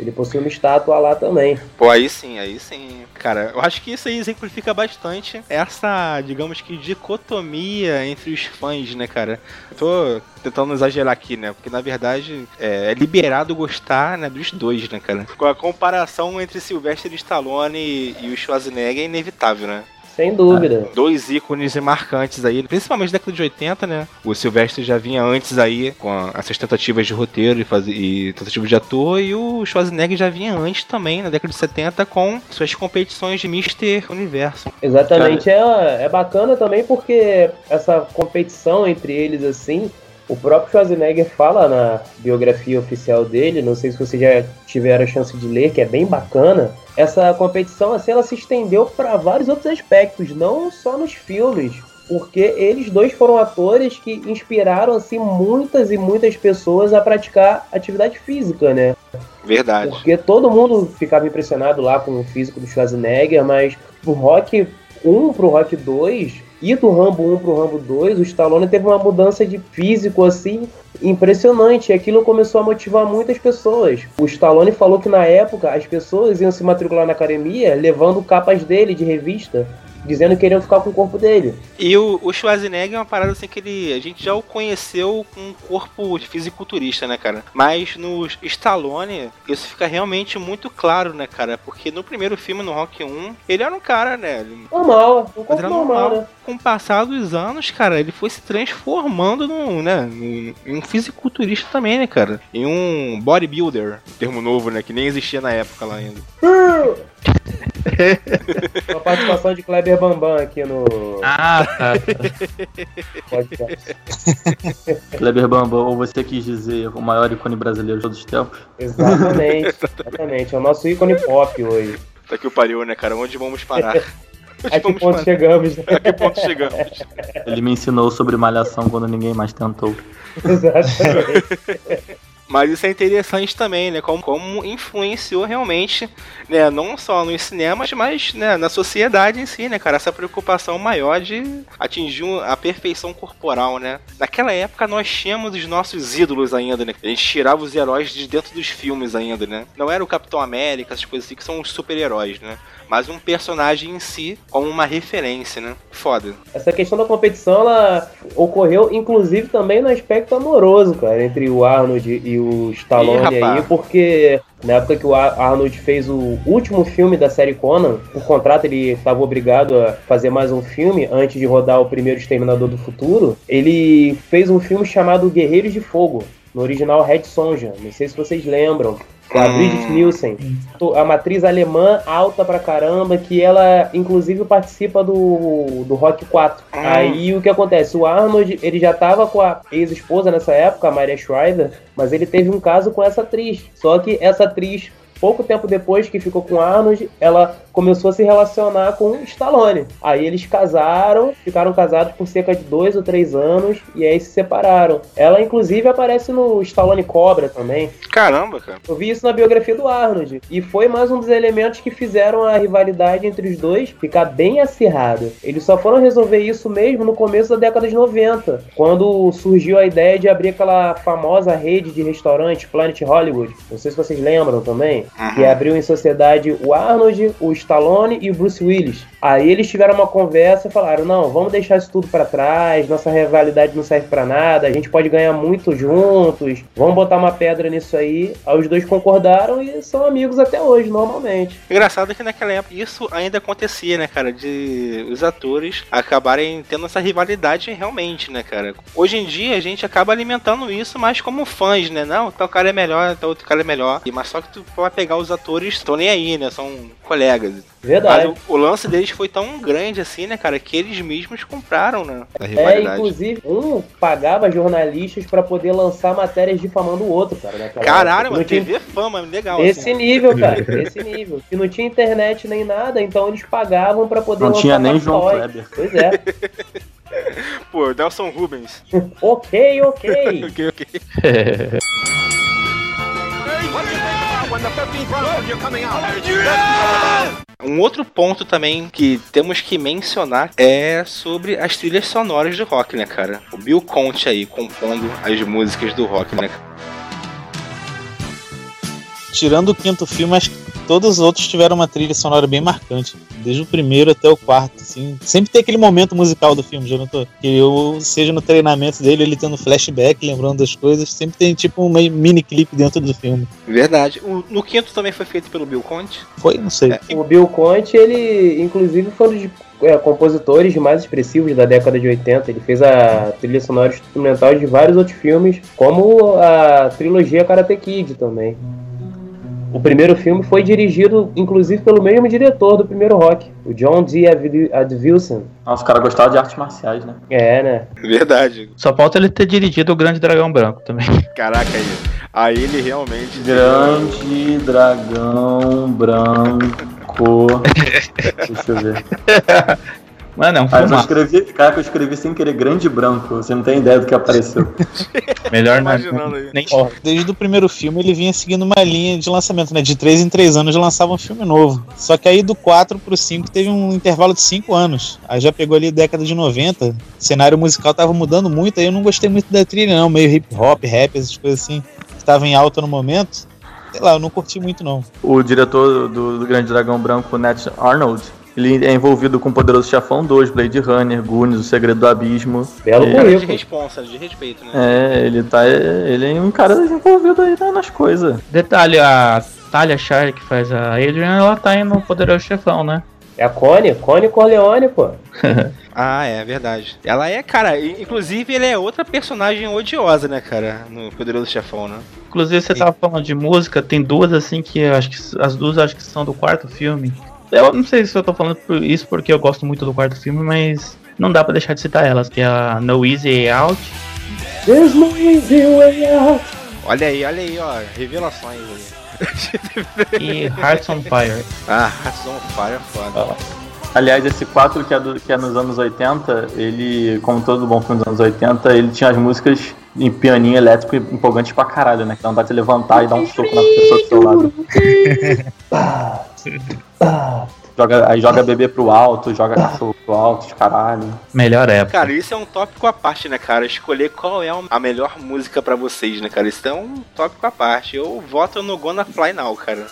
Ele possui uma estátua lá também. Pô, aí sim, aí sim. Cara, eu acho que isso aí exemplifica bastante essa, digamos que, dicotomia entre os fãs, né, cara? Eu tô tentando exagerar aqui, né? Porque na verdade é, é liberado gostar né, dos dois, né, cara? Com a comparação entre Sylvester Stallone e o Schwarzenegger é inevitável, né? Sem dúvida. Dois ícones marcantes aí, principalmente da década de 80, né? O Sylvester já vinha antes aí com a- essas tentativas de roteiro e, faz... e tentativas de ator, e o Schwarzenegger já vinha antes também, na década de 70, com suas competições de Mr. Universo. Exatamente, é, é bacana também porque essa competição entre eles, assim, o próprio Schwarzenegger fala na biografia oficial dele, não sei se vocês já tiveram a chance de ler, que é bem bacana. Essa competição, assim, ela se estendeu para vários outros aspectos, não só nos filmes, porque eles dois foram atores que inspiraram, assim, muitas e muitas pessoas a praticar atividade física, né? Verdade. Porque todo mundo ficava impressionado lá com o físico do Schwarzenegger, mas do Rock 1 pro Rock 2 e do Rambo 1 pro Rambo 2, o Stallone teve uma mudança de físico assim impressionante. E aquilo começou a motivar muitas pessoas. O Stallone falou que na época as pessoas iam se matricular na academia levando capas dele de revista, dizendo que iriam ficar com o corpo dele. E o, o Schwarzenegger é uma parada assim que ele. A gente já o conheceu com um corpo de fisiculturista, né, cara? Mas no Stallone, isso fica realmente muito claro, né, cara? Porque no primeiro filme, no Rock 1, ele era um cara, né? ele- Normal, um corpo normal, normal. né? Com o passar dos anos, cara, ele foi se transformando num, né, num- em um fisiculturista também, né, cara? Em um bodybuilder, termo novo, né, que nem existia na época lá ainda. Uma participação de Kleber Bambam aqui no Ah, tá. podcast. Kleber Bambam, ou você quis dizer o maior ícone brasileiro de todos os tempos? Exatamente, exatamente. É o nosso ícone pop hoje. Tá que o pariu, né, cara? Onde vamos parar? A que ponto chegamos, né? A que ponto chegamos? Ele me ensinou sobre malhação quando ninguém mais tentou. Exatamente. Mas isso é interessante também, né? Como, como influenciou realmente, né? Não só nos cinemas, mas né, na sociedade em si, né, cara? Essa preocupação maior de atingir a perfeição corporal, né? Naquela época nós tínhamos os nossos ídolos ainda, né? A gente tirava os heróis de dentro dos filmes ainda, né? Não era o Capitão América, essas coisas assim que são os super-heróis, né? Mas um personagem em si como uma referência, né? Foda. Essa questão da competição, ela ocorreu, inclusive, também no aspecto amoroso, cara, entre o Arnold e o Stallone Ih, aí, porque na época que o Ar- Arnold fez o último filme da série Conan, por contrato ele estava obrigado a fazer mais um filme antes de rodar o primeiro Exterminador do Futuro, ele fez um filme chamado Guerreiros de Fogo, no original Red Sonja, não sei se vocês lembram. Com a Hum. Brigitte Nielsen, a matriz alemã alta pra caramba, que ela inclusive participa do, do Rock 4. Hum. Aí o que acontece? O Arnold, ele já tava com a ex-esposa nessa época, a Maria Shriver, mas ele teve um caso com essa atriz. Só que essa atriz, pouco tempo depois que ficou com o Arnold, ela começou a se relacionar com o Stallone. Aí eles casaram, ficaram casados por cerca de dois ou três anos, e aí se separaram. Ela, inclusive, aparece no Stallone Cobra também. Caramba, cara. Eu vi isso na biografia do Arnold. E foi mais um dos elementos que fizeram a rivalidade entre os dois ficar bem acirrada. Eles só foram resolver isso mesmo no começo da década de 90, quando surgiu a ideia de abrir aquela famosa rede de restaurantes Planet Hollywood. Não sei se vocês lembram também. Que abriu em sociedade o Arnold, o Stallone e o Bruce Willis. Aí eles tiveram uma conversa e falaram: não, vamos deixar isso tudo pra trás, nossa rivalidade não serve pra nada, a gente pode ganhar muito juntos, vamos botar uma pedra nisso aí. Aí os dois concordaram e são amigos até hoje, normalmente. Engraçado que naquela época isso ainda acontecia, né, cara? De os atores acabarem tendo essa rivalidade realmente, né, cara? Hoje em dia a gente acaba alimentando isso mais como fãs, né? Não, tal cara é melhor, tal outro cara é melhor. Mas só que tu vai pegar os atores, estão nem aí, né? São colegas. Verdade. Mas o, o lance deles foi tão grande assim, né, cara, que eles mesmos compraram, né? É, rivalidade. inclusive, um pagava jornalistas pra poder lançar matérias difamando o outro, cara. naquela Caralho, mano, Não tinha TV fama, legal. Esse assim. nível, cara, esse nível. E não tinha internet nem nada, então eles pagavam pra poder Não lançar tinha nem João. Kleber. Pois é. Pô, Nelson Rubens. ok, ok. ok, ok. Um outro ponto também que temos que mencionar é sobre as trilhas sonoras do rock, né, cara? O Bill Conte aí compondo as músicas do rock, né? Tirando o quinto filme, acho que todos os outros tiveram uma trilha sonora bem marcante. Desde o primeiro até o quarto, assim. Sempre tem aquele momento musical do filme, já notou? Que eu, seja no treinamento dele, ele tendo flashback, lembrando das coisas, sempre tem tipo um mini clipe dentro do filme. Verdade. O- no quinto também foi feito pelo Bill Conte. Foi? Não sei. É. O Bill Conte, ele, inclusive, foi um dos é, compositores mais expressivos da década de 80. Ele fez a trilha sonora instrumental de vários outros filmes, como a trilogia Karate Kid também. O primeiro filme foi dirigido, inclusive, pelo mesmo diretor do primeiro rock, o John D. Advi- Advilson. Nossa, o cara gostava de artes marciais, né? É, né? Verdade. Só falta ele ter dirigido o Grande Dragão Branco também. Caraca aí. Aí ele realmente. Grande dragão branco. Deixa eu ver. Mano, é um Ah, eu escrevi, cara, que eu escrevi sem querer grande branco. Você não tem ideia do que apareceu. Melhor não. Imaginando aí. Nem corre. Desde o primeiro filme ele vinha seguindo uma linha de lançamento, né? De 3 em 3 anos lançava um filme novo. Só que aí do 4 pro 5 teve um intervalo de 5 anos. Aí já pegou ali década de 90, o cenário musical tava mudando muito, aí eu não gostei muito da trilha não, meio hip hop, rap, essas coisas assim, que tava em alta no momento. Sei lá, eu não curti muito não. O diretor do, do Grande Dragão Branco, Nat Arnold, ele é envolvido com Poderoso Chefão 2, Blade Runner, Goonies, O Segredo do Abismo. Belo É. Cara de responsa, de respeito, né? É, ele tá. Ele é um cara envolvido aí na- nas coisas. Detalhe, a Talia Shire que faz a Adrian, ela tá aí no Poderoso Chefão, né? É a Connie, Connie Corleone, pô. Ah, é verdade. Ela é, cara, inclusive ele é outra personagem odiosa, né, cara, no Poderoso Chefão, né? Inclusive, você tava falando de música, tem duas assim que eu acho que as duas acho que são do quarto filme. Eu não sei se eu tô falando por isso porque eu gosto muito do quarto filme, mas não dá pra deixar de citar elas, que é a No Easy Way Out There's no easy way out. Olha aí, olha aí, ó, revelações aí. e Hearts on Fire. Ah, Hearts on Fire é foda. Aliás, esse 4 que é, do, que é nos anos 80, ele, como todo bom filme dos anos 80, ele tinha as músicas em pianinho elétrico empolgantes pra caralho, né? Que dá pra te levantar e dar um soco na pessoa do seu lado. joga, aí joga bebê pro alto, joga cachorro pro alto, de caralho. Melhor época. Cara, isso é um tópico à parte, né, cara? Escolher qual é a melhor música pra vocês, né, cara? Isso é um tópico à parte. Eu voto no Gonna Fly Now, cara.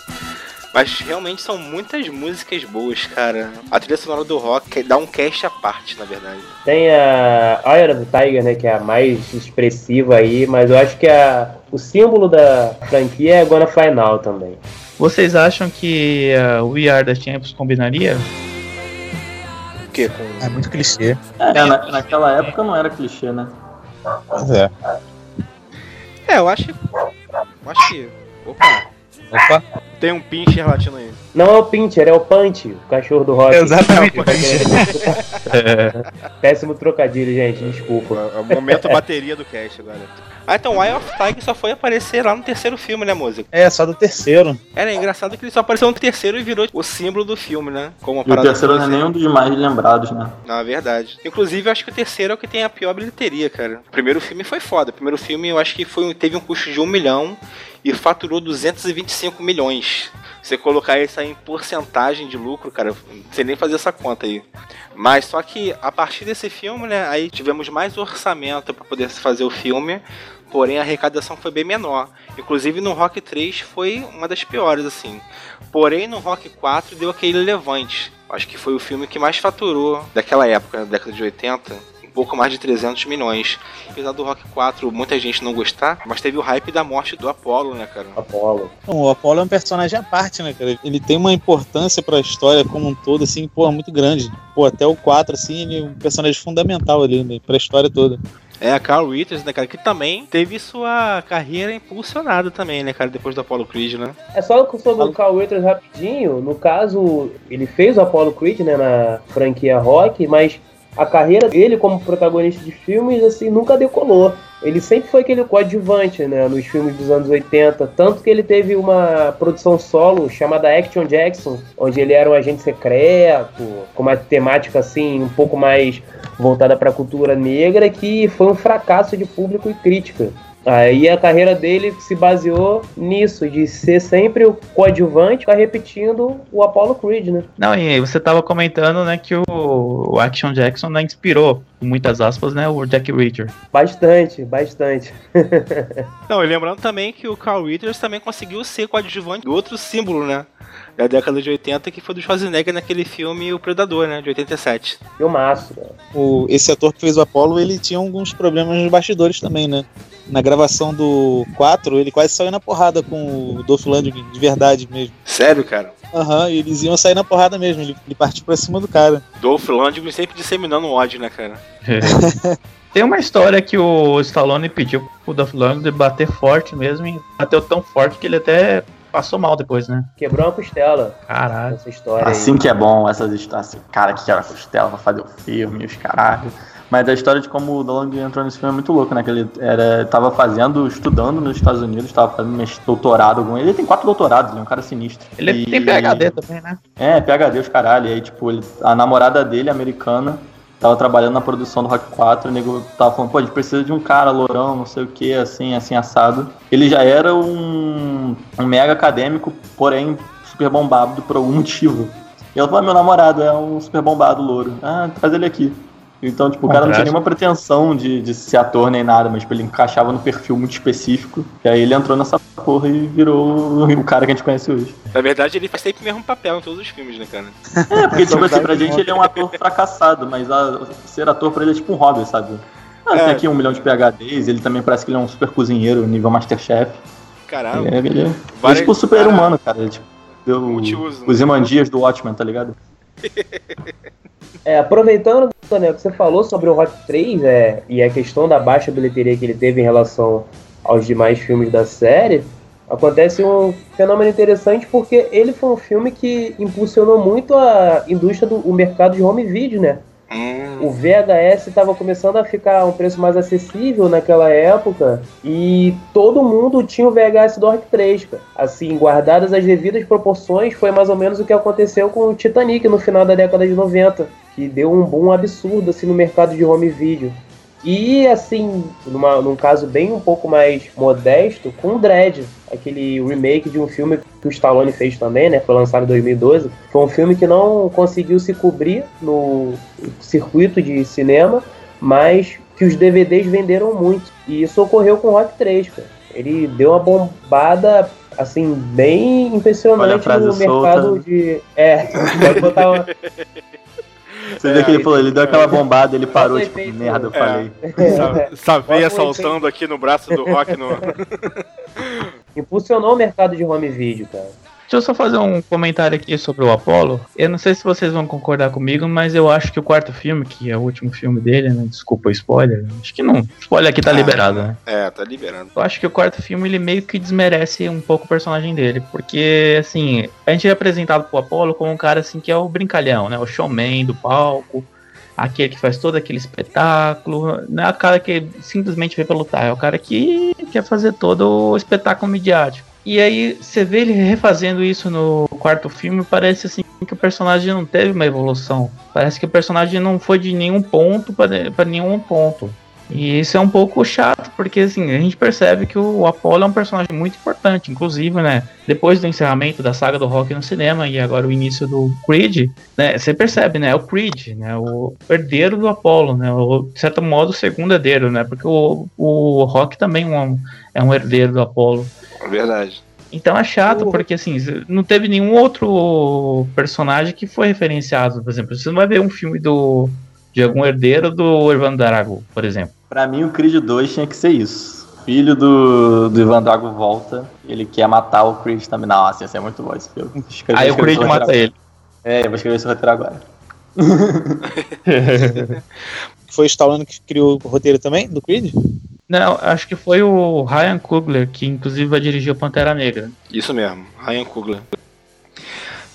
Mas realmente são muitas músicas boas, cara. A trilha sonora do rock dá um cast à parte, na verdade. Tem a Eye of the Tiger, né, que é a mais expressiva aí, mas eu acho que a, o símbolo da franquia é Gonna Fly Now também. Vocês acham que uh, We Are the Champions combinaria? O quê? Com... É muito clichê. É, na- naquela época não era clichê, né? Mas é. É, eu acho que. Eu acho que. Opa! Opa, Tem um pincher latino aí. Não é o Pincher, é o Punch, o cachorro do rock. exatamente. Querendo- Péssimo trocadilho, gente, desculpa. É o momento bateria do cast agora. Ah, então Eye of Tiger só foi aparecer lá no terceiro filme, né, música? É, só do terceiro. Era engraçado que ele só apareceu no terceiro e virou o símbolo do filme, né? Como E o terceiro não é nenhum dos mais lembrados, né? Na verdade. Inclusive, eu acho que o terceiro é o que tem a pior bilheteria, cara. O primeiro filme foi foda. O primeiro filme eu acho que foi, teve um custo de um milhão e faturou 225 milhões. Você colocar isso aí em porcentagem de lucro, cara, sei nem fazer essa conta aí. Mas só que a partir desse filme, né, aí tivemos mais orçamento para poder fazer o filme, porém a arrecadação foi bem menor. Inclusive no Rock 3 foi uma das piores, assim. Porém no Rock 4 deu aquele levante. Acho que foi o filme que mais faturou daquela época, da década de 80. Um pouco mais de 300 milhões. Apesar do Rock 4 muita gente não gostar, mas teve o hype da morte do Apollo, né, cara? Apollo. O Apollo é um personagem à parte, né, cara? Ele tem uma importância pra história como um todo, assim, pô, muito grande. Pô, até o 4, assim, ele é um personagem fundamental ali, né, pra história toda. É, a Carl Withers, né, cara, que também teve sua carreira impulsionada também, né, cara, depois do Apollo Creed, né? É só sobre o Carl Weathers rapidinho. No caso, ele fez o Apollo Creed, né, na franquia Rock, mas a carreira dele como protagonista de filmes, assim, nunca decolou. Ele sempre foi aquele coadjuvante, né, nos filmes dos anos 80, tanto que ele teve uma produção solo chamada Action Jackson, onde ele era um agente secreto, com uma temática assim um pouco mais voltada para a cultura negra, que foi um fracasso de público e crítica. Aí a carreira dele se baseou nisso, de ser sempre o coadjuvante, tá repetindo o Apollo Creed, né? Não, e você tava comentando, né, que o, o Action Jackson né, inspirou, com muitas aspas, né, o Jack Reacher. Bastante, bastante. Não, e lembrando também que o Carl Withers também conseguiu ser coadjuvante do outro símbolo, né? Da década de 80, que foi do Schwarzenegger naquele filme O Predador, né? De 87. Filmaço, cara. O, esse ator que fez o Apollo, ele tinha alguns problemas nos bastidores também, né? Na gravação do 4, ele quase saiu na porrada com o Dolph Lundgren, de verdade mesmo. Sério, cara? Aham, e eles iam sair na porrada mesmo, ele, ele partiu pra cima do cara. Dolph Lundgren sempre disseminando ódio, né, cara? Tem uma história que o Stallone pediu pro Dolph Lundgren bater forte mesmo, e bateu tão forte que ele até passou mal depois, né? Quebrou uma costela Caralho. essa história Assim que é bom essas histórias. Assim, cara que quebra costela pra fazer o filme, os caralho. Mas a história de como o Dolong entrou nesse filme é muito louco, né? Que ele era, tava fazendo, estudando nos Estados Unidos, tava fazendo doutorado. com- Ele tem quatro doutorados, ele é um cara sinistro. Ele E- tem PHD também, né? É, PHD os caralho. E aí, tipo, ele- a namorada dele, americana, tava trabalhando na produção do Rock 4. O nego tava falando, pô, a gente precisa de um cara lourão, não sei o que, assim, assim, assado. Ele já era um, um mega acadêmico, porém super bombado por algum motivo. E ela falou, ah, meu namorado é um super bombado louro. Ah, traz ele aqui. Então, tipo, o cara não tinha nenhuma pretensão de, de ser ator nem nada, mas tipo, ele encaixava no perfil muito específico. E aí ele entrou nessa porra e virou o cara que a gente conhece hoje. Na verdade, ele faz sempre o mesmo papel em todos os filmes, né, cara? É, porque, tipo assim, pra gente ele é um ator fracassado, mas a- ser ator pra ele é tipo um hobby, sabe? Ah, É. Tem aqui um milhão de PHDs, ele também parece que ele é um super cozinheiro, nível Masterchef. Caramba. Ele é, ele é, ele é Várias- tipo super humano, cara. Ele, tipo, deu Multiuso, né? os Imandias do Watchmen, tá ligado? É, aproveitando, o que você falou sobre o Rock 3 é, e a questão da baixa bilheteria que ele teve em relação aos demais filmes da série, acontece um fenômeno interessante porque ele foi um filme que impulsionou muito a indústria do mercado de home video, né? Hum, O VHS estava começando a ficar um preço mais acessível naquela época e todo mundo tinha o VHS do Rock 3, cara. Assim, guardadas as devidas proporções, foi mais ou menos o que aconteceu com o Titanic no final da década de 90, que deu um boom absurdo assim no mercado de home video. E assim, numa, num caso bem um pouco mais modesto, com o Dredd, aquele remake de um filme que o Stallone fez também, né? Foi lançado em 2012. Foi um filme que não conseguiu se cobrir no circuito de cinema, mas que os DVDs venderam muito. E isso ocorreu com o Rock 3, cara. Ele deu uma bombada assim, bem impressionante no mercado solta. de. É, pode botar uma. Você vê que ele falou, ele deu aquela bombada, ele parou, tipo, merda, eu É. falei. essa, essa veia Bota um saltando aqui no braço do Rock no. Impulsionou o mercado de home video, cara. Deixa eu só fazer um comentário aqui sobre o Apollo. Eu não sei se vocês vão concordar comigo, mas eu acho que o quarto filme, que é o último filme dele, né? Desculpa o spoiler. Acho que não. Spoiler aqui tá Ah. liberado, né? É, tá liberando. Eu acho que o quarto filme ele meio que desmerece um pouco o personagem dele, porque assim, a gente é apresentado pro Apollo como um cara assim que é o brincalhão, né? O showman do palco, aquele que faz todo aquele espetáculo, não é o cara que simplesmente veio pra lutar, é o cara que quer fazer todo o espetáculo midiático. E aí você vê ele refazendo isso no quarto filme, parece assim que o personagem não teve uma evolução. Parece que o personagem não foi de nenhum ponto para nenhum ponto. E isso é um pouco chato, porque assim, a gente percebe que o Apollo é um personagem muito importante, inclusive, né? Depois do encerramento da saga do rock no cinema e agora o início do Creed, né? Você percebe, né? É o Creed, né? O herdeiro do Apollo, né? O, de certo modo, o segundo herdeiro, né? Porque o, o rock também é um, é um herdeiro do Apollo. Verdade. Então é chato, porque assim, não teve nenhum outro personagem que foi referenciado. Por exemplo, você não vai ver um filme do, de algum herdeiro do Ivan Drago, por exemplo. Pra mim, o Creed 2 tinha que ser isso. Filho do, do Ivan Drago volta, ele quer matar o Creed também. Nossa, isso é muito bom esse filme. Aí o Creed mata roteiro ele. agora. É, eu vou escrever esse roteiro agora. Foi o Stallone que criou o roteiro também, do Creed? Não, acho que foi o Ryan Coogler, que inclusive vai dirigir o Pantera Negra. Isso mesmo, Ryan Coogler.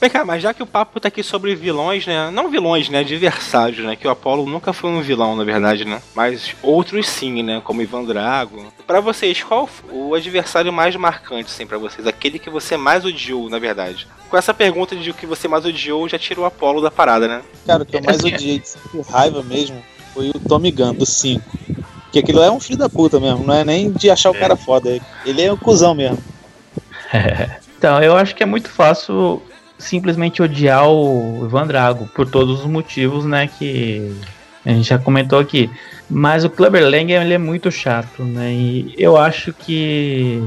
Vem cá, mas já que o papo tá aqui sobre vilões, né? Não vilões, né? Adversários, né? Que o Apollo nunca foi um vilão, na verdade, né? Mas outros sim, né? Como Ivan Drago. Pra vocês, qual o adversário mais marcante, assim, pra vocês? Aquele que você mais odiou, na verdade? Com essa pergunta de o que você mais odiou, já tira o Apollo da parada, né? Cara, o que eu mais Assim, odiei de raiva mesmo foi o Tommy Gunn, do 5. Porque aquilo é um filho da puta mesmo, não é nem de achar o cara foda. Ele é um cuzão mesmo. Então, eu acho que é muito fácil simplesmente odiar o Ivan Drago, por todos os motivos, né, que a gente já comentou aqui. Mas o Clubber Lang, ele é muito chato, né, e eu acho que...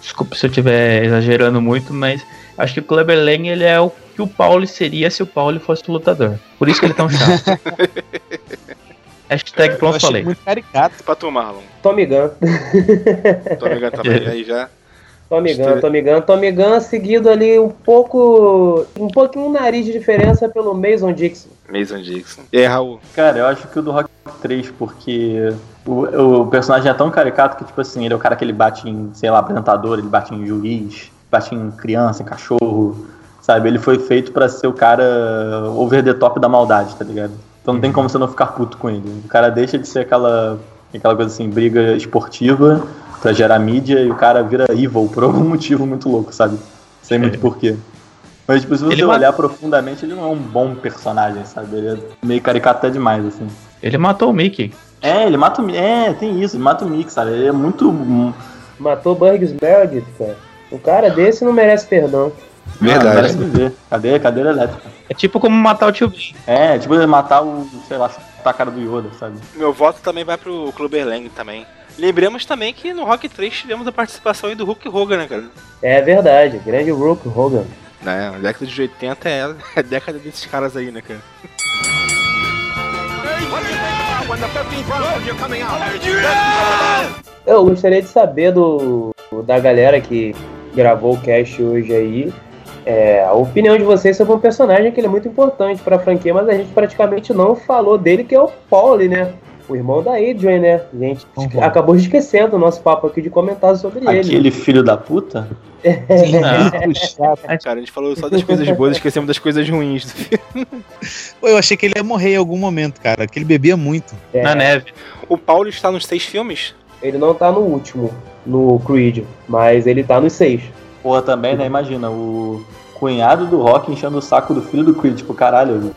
Desculpa se eu estiver exagerando muito, mas acho que o Clubber Lang, ele é o que o Paulo seria se o Paulo fosse o lutador. Por isso que ele é tão chato. Hashtag pronto, falei. muito caricato. Pra tu, Marlon. Tommy Gun. Tô ligado também. Aí já. Tommy Gun, Estou- Tommy Gun. Tommy Gun seguido ali um pouco. Um pouquinho um nariz de diferença pelo Mason Dixon. Mason Dixon. E aí, Raul? Cara, eu acho que o do Rock 3, porque o, o personagem é tão caricato que, tipo assim, ele é o cara que ele bate em, sei lá, apresentador, ele bate em juiz, bate em criança, em cachorro, sabe? Ele foi feito pra ser o cara over the top da maldade, tá ligado? Então não tem como você não ficar puto com ele. O cara deixa de ser aquela, aquela coisa assim, briga esportiva pra gerar mídia e o cara vira evil por algum motivo muito louco, sabe? Sei muito porquê. Mas, tipo, se você Ele ma- olhar profundamente, ele não é um bom personagem, sabe? Ele é meio caricato até demais, assim. Ele matou o Mickey. É, ele mata o Mi- É, tem isso, ele mata o Mick, sabe? Ele é muito. Matou Burgess Meredith, cara. Um cara desse não merece perdão. Ah, Verdade. merece viver. Cadeira, cadeira elétrica. É tipo como matar o tio Ben. É, tipo matar o, sei lá, a cara do Yoda, sabe? Meu voto também vai pro Clubber Lang também. Lembremos também que no Rock 3 tivemos a participação aí do Hulk Hogan, né, cara? É verdade, grande Rook Hogan. Né, a década de 80 é a década desses caras aí, né, cara? Eu gostaria de saber do da galera que gravou o cast hoje aí. é, a opinião de vocês sobre um personagem que ele é muito importante pra franquia, mas a gente praticamente não falou dele, que é o Pauli, né? O irmão da Adrian, né? A gente Uhum. acabou esquecendo o nosso papo aqui de comentar sobre ele. Aquele filho da puta? Não. chato. Cara, a gente falou só das coisas boas e esquecemos das coisas ruins do filme. Pô, eu achei que ele ia morrer em algum momento, cara. Que ele bebia muito. É, Na neve. O Paulo está nos seis filmes? Ele não tá no último, no Creed, mas ele tá nos seis. Porra, também, né? Imagina, o cunhado do Rock enchendo o saco do filho do Creed. Tipo, caralho,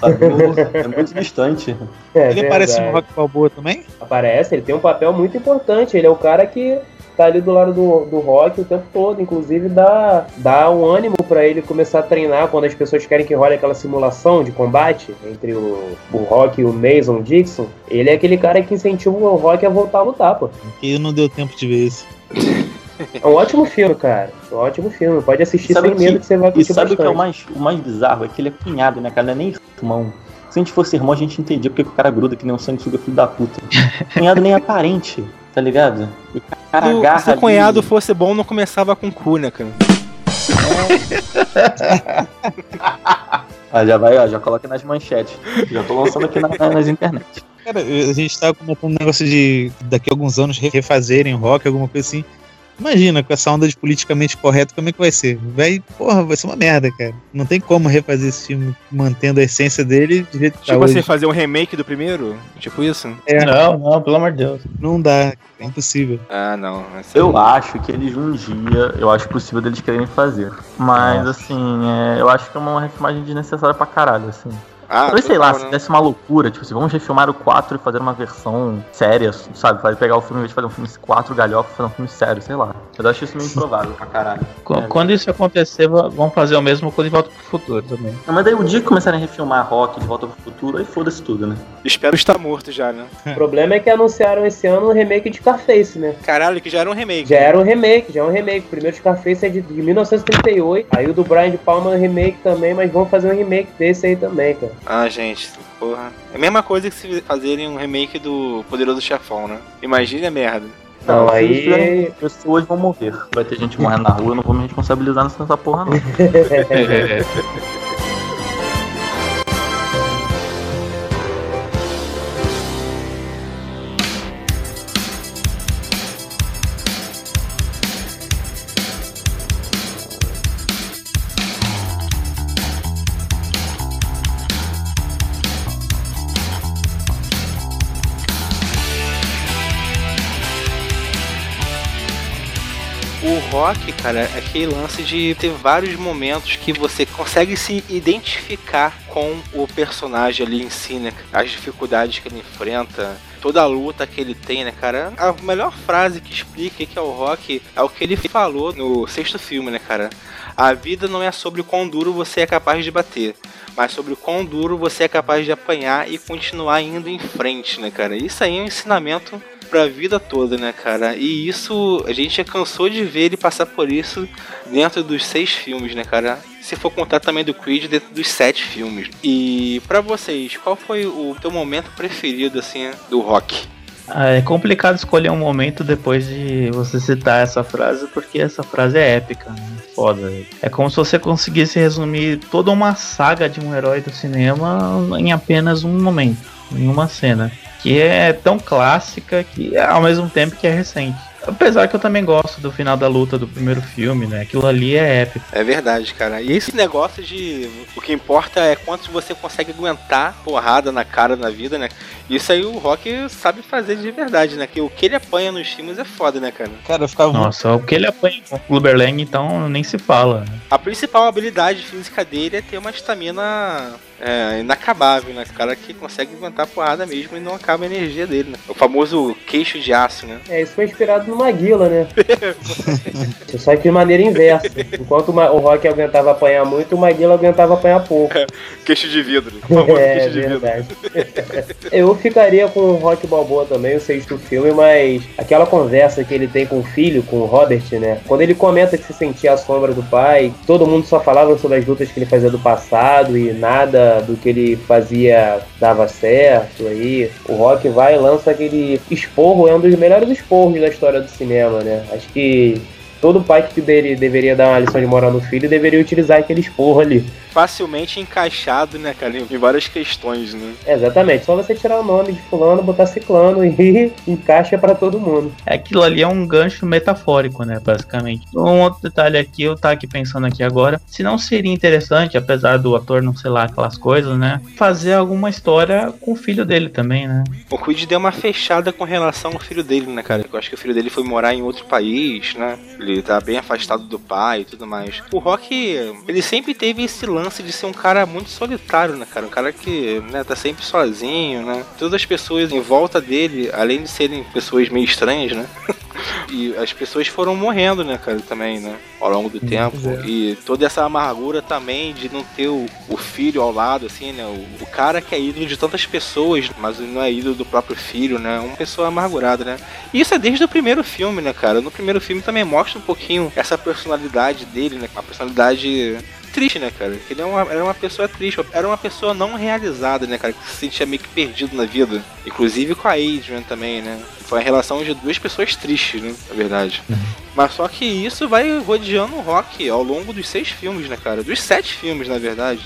sabe? é muito distante. É, ele aparece no. Rock Balboa também? Aparece, ele tem um papel muito importante. Ele é o cara que tá ali do lado do, do Rock o tempo todo. Inclusive dá, dá um ânimo pra ele começar a treinar quando as pessoas querem que role aquela simulação de combate entre o, o Rock e o Mason Dixon. Ele é aquele cara que incentiva o Rock a voltar a lutar, pô. Que não deu tempo de ver isso. É um ótimo filme, cara. É um ótimo filme. Pode assistir sem que- medo que você vai E curtir sabe o que é o mais, o mais bizarro? É que ele é cunhado, né, cara? Não é nem irmão. Se a gente fosse irmão, a gente entendia porque que o cara gruda que nem um sanguessuga filho da puta. cunhado nem é parente, tá ligado? O cara Se o- agarra se o ali- cunhado fosse bom, não começava com cu, né, cara? Ah, já vai, ó, já coloca nas manchetes. Já tô lançando aqui na- nas internet. Cara, a gente tava comentando um negócio de daqui a alguns anos refazerem rock, alguma coisa assim. Imagina, com essa onda de politicamente correto, como é que vai ser? Vai, porra, vai ser uma merda, cara. Não tem como refazer esse filme mantendo a essência dele do jeito que tá Tipo hoje. assim, fazer um remake do primeiro? Tipo isso? É. Não, não, pelo amor de Deus. Não dá, é impossível. Ah, não. Essa- Eu acho que eles um dia, eu acho possível deles quererem fazer. Mas, assim, é, eu acho que é uma refilmagem desnecessária pra caralho, assim. Ah, Talvez, sei lá, se né? desse uma loucura, tipo assim, vamos refilmar o 4 e fazer uma versão séria, sabe? Vai pegar o filme, em vez de fazer um filme 4 galhofa, fazer um filme sério, sei lá. Eu acho isso meio improvável pra caralho. Qu- É. Quando isso acontecer, vamos fazer o mesmo quando de volta pro futuro também. Não, mas daí o dia que começarem a refilmar Rock de Volta pro Futuro, aí foda-se tudo, né? Espero estar morto já, né? O problema é que anunciaram esse ano um remake de Scarface, né? Caralho, que já era um remake. Já era um remake, já é um remake. O primeiro Scarface é de, de 1938. Aí o do Brian de Palma é um remake também, mas vamos fazer um remake desse aí também, cara. Ah, gente, porra. É a mesma coisa que se fazerem um remake do Poderoso Chefão, né? Imagine a merda. Não, se aí- fizerem, pessoas vão morrer. Vai ter gente morrendo na rua, eu não vou me responsabilizar nessa porra, não. rock, cara, é aquele lance de ter vários momentos que você consegue se identificar com o personagem ali em si, né? As dificuldades que ele enfrenta, toda a luta que ele tem, né, cara? A melhor frase que explica que é o rock é o que ele falou no sexto filme, né, cara? A vida não é sobre o quão duro você é capaz de bater, mas sobre o quão duro você é capaz de apanhar e continuar indo em frente, né, cara? Isso aí é um ensinamento pra vida toda, né, cara? E isso, a gente já cansou de ver ele passar por isso dentro dos seis filmes, né, cara? Se for contar também do Creed dentro dos sete filmes. E pra vocês, qual foi o teu momento preferido, assim, do rock? Ah, é complicado escolher um momento depois de você citar essa frase, porque essa frase é épica, né? foda. É como se você conseguisse resumir toda uma saga de um herói do cinema em apenas um momento, em uma cena. Que é tão clássica que ao mesmo tempo que é recente. Apesar que eu também gosto do final da luta do primeiro filme, né? Aquilo ali é épico. É verdade, cara. E esse negócio de. O que importa é quanto você consegue aguentar porrada na cara na vida, né? Isso aí o Rock sabe fazer de verdade, né? Que o que ele apanha nos filmes é foda, né, cara? Cara, eu ficava muito. Nossa, o que ele apanha com o Clubberlang, então nem se fala. né? A principal habilidade física dele é ter uma estamina é, inacabável, né? O cara que consegue aguentar porrada mesmo e não acaba a energia dele, né? O famoso queixo de aço, né? É, isso foi inspirado no Maguila, né? Só que de maneira inversa. Enquanto o Rock aguentava apanhar muito, o Maguila aguentava apanhar pouco. Queixo de vidro. O famoso É, queixo de vidro. verdade. Eu ficaria com o Rock Balboa também, o sexto filme, mas aquela conversa que ele tem com o filho, com o Robert, né? Quando ele comenta que se sentia a sombra do pai, todo mundo só falava sobre as lutas que ele fazia do passado e nada do que ele fazia dava certo. Aí o Rock vai e lança aquele esporro, é um dos melhores esporros da história do cinema, né? Acho que todo pai que dele deveria dar uma lição de moral no filho deveria utilizar aquele esporro ali. Facilmente encaixado, né, cara, em várias questões, né? Exatamente, só você tirar o nome de fulano, botar ciclano e encaixa pra todo mundo. Aquilo ali é um gancho metafórico, né, basicamente. Um outro detalhe aqui, eu tá aqui pensando aqui agora, se não seria interessante, apesar do ator não sei lá aquelas coisas, né, fazer alguma história com o filho dele também, né? O Quid deu uma fechada com relação ao filho dele, né, cara? Eu acho que o filho dele foi morar em outro país, né? Ele tá bem afastado do pai e tudo mais. O Rock, ele sempre teve esse lance de ser um cara muito solitário, né, cara? Um cara que, né, tá sempre sozinho, né? Todas as pessoas em volta dele, além de serem pessoas meio estranhas, né? E as pessoas foram morrendo, né, cara, também, né? Ao longo do tempo. é. E toda essa amargura também de não ter o, o filho ao lado, assim, né? O, o cara que é ídolo de tantas pessoas, mas não é ídolo do próprio filho, né? Uma pessoa amargurada, né? E isso é desde o primeiro filme, né, cara? No primeiro filme também mostra um pouquinho essa personalidade dele, né? Uma personalidade triste, né, cara? Ele é uma, era uma pessoa triste, era uma pessoa não realizada, né, cara? Que se sentia meio que perdido na vida. Inclusive com a Adrian também, né? Foi a relação de duas pessoas tristes, né? Na verdade. Mas só que isso vai rodeando o rock ao longo dos seis filmes, né, cara? Dos sete filmes, na verdade.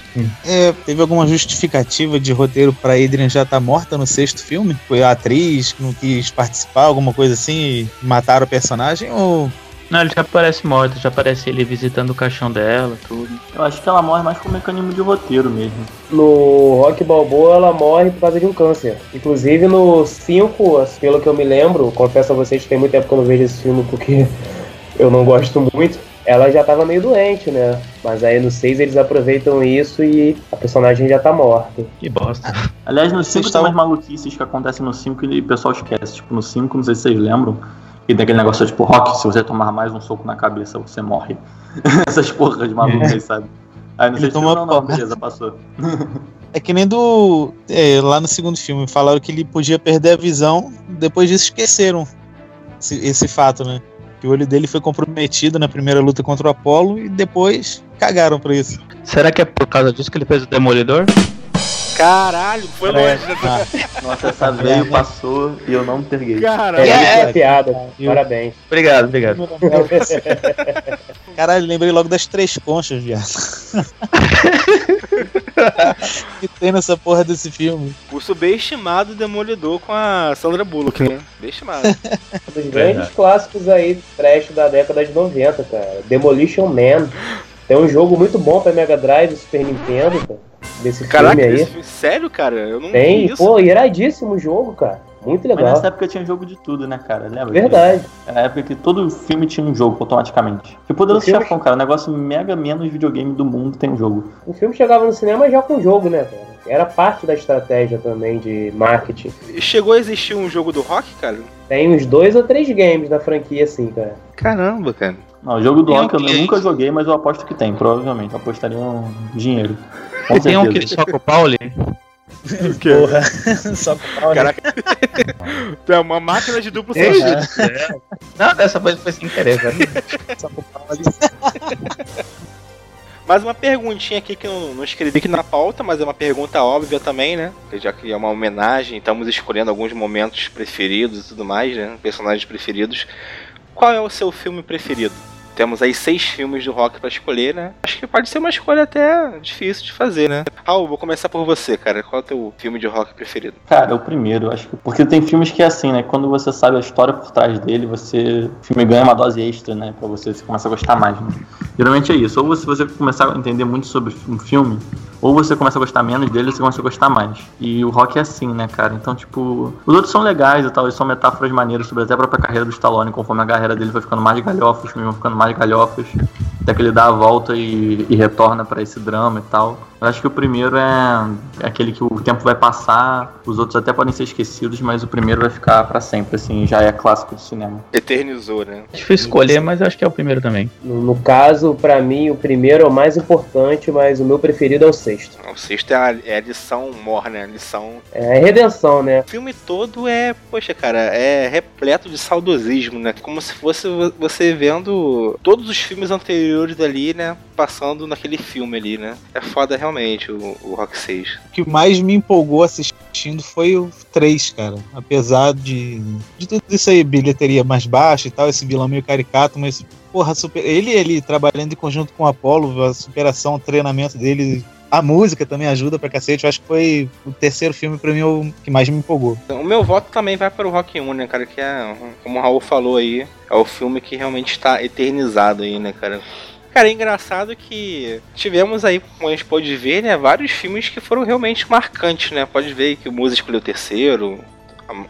É, teve alguma justificativa de roteiro pra Adrian já estar morta no sexto filme? Foi a atriz que não quis participar, alguma coisa assim, e mataram o personagem? Ou Não, ele já aparece morto, já aparece ele visitando o caixão dela, tudo. Eu acho que ela morre mais com mecanismo de roteiro mesmo. No Rock Balboa ela morre por causa de um câncer. Inclusive no 5, pelo que eu me lembro, confesso a vocês que tem muito tempo que eu não vejo esse filme porque eu não gosto muito. Ela já tava meio doente, né? Mas aí no 6 eles aproveitam isso e a personagem já tá morta. Que bosta. Aliás, no 5 tem estavam- umas maluquices que acontecem no 5 e o pessoal esquece. Tipo, no 5, não sei se vocês lembram, que tem aquele negócio tipo, Rock, se você tomar mais um soco na cabeça, você morre. Essas porras de malucos aí, sabe? Aí no Ele sexto tomou filme, não, não, beleza, passou. É que nem do. é, lá no segundo filme, falaram que ele podia perder a visão, depois disso esqueceram esse, esse fato, né? Que o olho dele foi comprometido na primeira luta contra o Apollo e depois cagaram pra isso. Será que é por causa disso que ele fez o Demolidor? Caralho, foi longe, né? Ah, Nossa, essa veio, passou e eu não peguei. Caralho. É, É, é, piada. viu? Parabéns. Obrigado, obrigado. Caralho, lembrei logo das três conchas, viado. que tem nessa porra desse filme. O subestimado Demolidor com a Sandra Bullock, né? Subestimado. Um dos grandes clássicos aí trash da década de 90, cara. Demolition Man. Tem um jogo muito bom pra Mega Drive e Super Nintendo, cara. Desse Caraca, filme aí. esse filme, sério, cara? Eu não Tem, vi isso. pô, iradíssimo o jogo, cara. Muito Mas legal. nessa época tinha jogo de tudo, né, cara? Lembra? Verdade. Era a época que todo filme tinha um jogo automaticamente. Tipo o Poderoso O filme- Chefão, cara. O negócio mega menos videogame do mundo tem um jogo. O filme chegava no cinema já com o jogo, né, cara? Era parte da estratégia também de marketing. Chegou a existir um jogo do rock, cara? Tem uns dois ou três games da franquia, assim, cara. Caramba, cara. Não, o jogo do eu um que- nunca joguei, mas eu aposto que tem, provavelmente. Eu apostaria um dinheiro. Com Tem um que soca o Pauli? Porra. Só com pau? Caraca. Tu é uma máquina de duplo É. sentido. Não, dessa vez foi sem querer, velho. Só com pau ali. Mas uma perguntinha aqui que eu não escrevi aqui na pauta, mas é uma pergunta óbvia também, né? Já que é uma homenagem, estamos escolhendo alguns momentos preferidos e tudo mais, né? Personagens preferidos. Qual é o seu filme preferido? Temos aí seis filmes do rock pra escolher, né? Acho que pode ser uma escolha até difícil de fazer, né? Raul, vou começar por você, cara. Qual é o teu filme de rock preferido? Cara, o primeiro, acho que. Porque tem filmes que é assim, né? Quando você sabe a história por trás dele, você. O filme ganha uma dose extra, né? Pra você, você começa a gostar mais, né? Geralmente é isso. Ou se você começar a entender muito sobre um filme, ou você começa a gostar menos dele, ou você começa a gostar mais. E o rock é assim, né, cara? Então, tipo. Os outros são legais e tal, eles são metáforas maneiras sobre até a própria carreira do Stallone, conforme a carreira dele vai ficando mais galhofa, os filmes vão ficando mais galhofas, até que ele dá a volta e, e retorna pra esse drama e tal. Eu acho que o primeiro é, aquele que o tempo vai passar, os outros até podem ser esquecidos, mas o primeiro vai ficar pra sempre, assim, já é clássico de cinema. Eternizou, né? É difícil escolher, mas eu acho que é o primeiro também. No, no caso, pra mim, o primeiro é o mais importante, mas o meu preferido é o sexto. O sexto é a, é a lição mor, né? A lição É a redenção, né? O filme todo é, poxa, cara, é repleto de saudosismo, né? Como se fosse vo- você vendo todos os filmes anteriores ali, né? Passando naquele filme ali, né? É foda realmente o, o Rock 6. O que mais me empolgou assistindo foi o 3, cara. Apesar de, de tudo isso aí, bilheteria mais baixa e tal, esse vilão meio caricato, mas, porra, super... ele ele trabalhando em conjunto com o Apollo, a superação, o treinamento dele, a música também ajuda pra cacete. Eu acho que foi o terceiro filme pra mim o que mais me empolgou. O meu voto também vai para o Rock 1, né, cara? Que é, como o Raul falou aí, é o filme que realmente está eternizado aí, né, cara? Cara, é engraçado que tivemos aí, como a gente pode ver, né, vários filmes que foram realmente marcantes, né? Pode ver que o Musa escolheu o terceiro,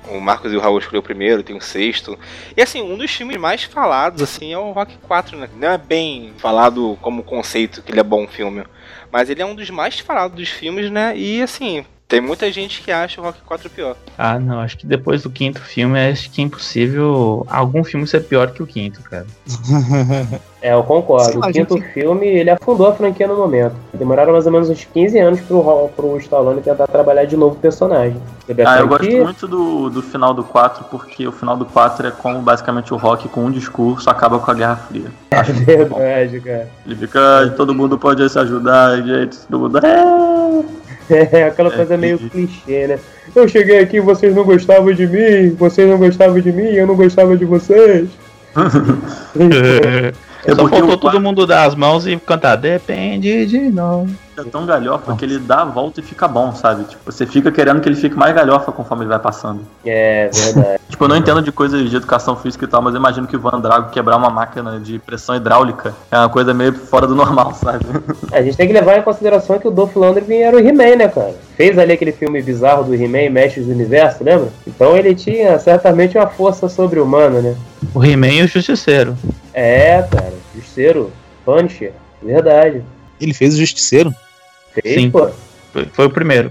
o Marcos e o Raul escolheu o primeiro, tem o sexto. E assim, um dos filmes mais falados, assim, é o Rock 4, né? Não é bem falado como conceito que ele é bom filme. Mas ele é um dos mais falados dos filmes, né? E assim, tem muita gente que acha o Rock 4 pior. Ah, não, acho que depois do quinto filme, acho que é impossível algum filme ser pior que o quinto, cara. É, eu concordo. Lá, o quinto gente- filme, ele afundou a franquia no momento. Demoraram mais ou menos uns 15 anos pro, Ro- pro Stallone tentar trabalhar de novo o personagem. Ah, eu gosto muito do, do final do 4, porque o final do 4 é como basicamente o Rock com um discurso acaba com a Guerra Fria. É verdade, cara. Ele fica, "Ah, todo mundo pode se ajudar, gente, todo mundo. "É". É aquela É, coisa meio entendi. clichê, né? Eu cheguei aqui, vocês não gostavam de mim, vocês não gostavam de mim, eu não gostava de vocês. É Só porque faltou o todo mundo dar as mãos e cantar Depende de nós. É tão galhofa que ele dá a volta e fica bom, sabe? Tipo, você fica querendo que ele fique mais galhofa conforme ele vai passando. É verdade. Tipo, eu não entendo de coisas de educação física e tal, mas eu imagino que o Van Drago quebrar uma máquina de pressão hidráulica é uma coisa meio fora do normal, sabe? A gente tem que levar em consideração que o Dolph Lundgren era o He-Man, né, cara? Fez ali aquele filme bizarro do He-Man, Mestres do Universo, lembra? Então ele tinha certamente uma força sobre-humana, né? O He-Man e o Justiceiro. É, cara. Justiceiro, Punisher, verdade. Ele fez o Justiceiro? Fez, Sim. pô. Foi, foi o primeiro.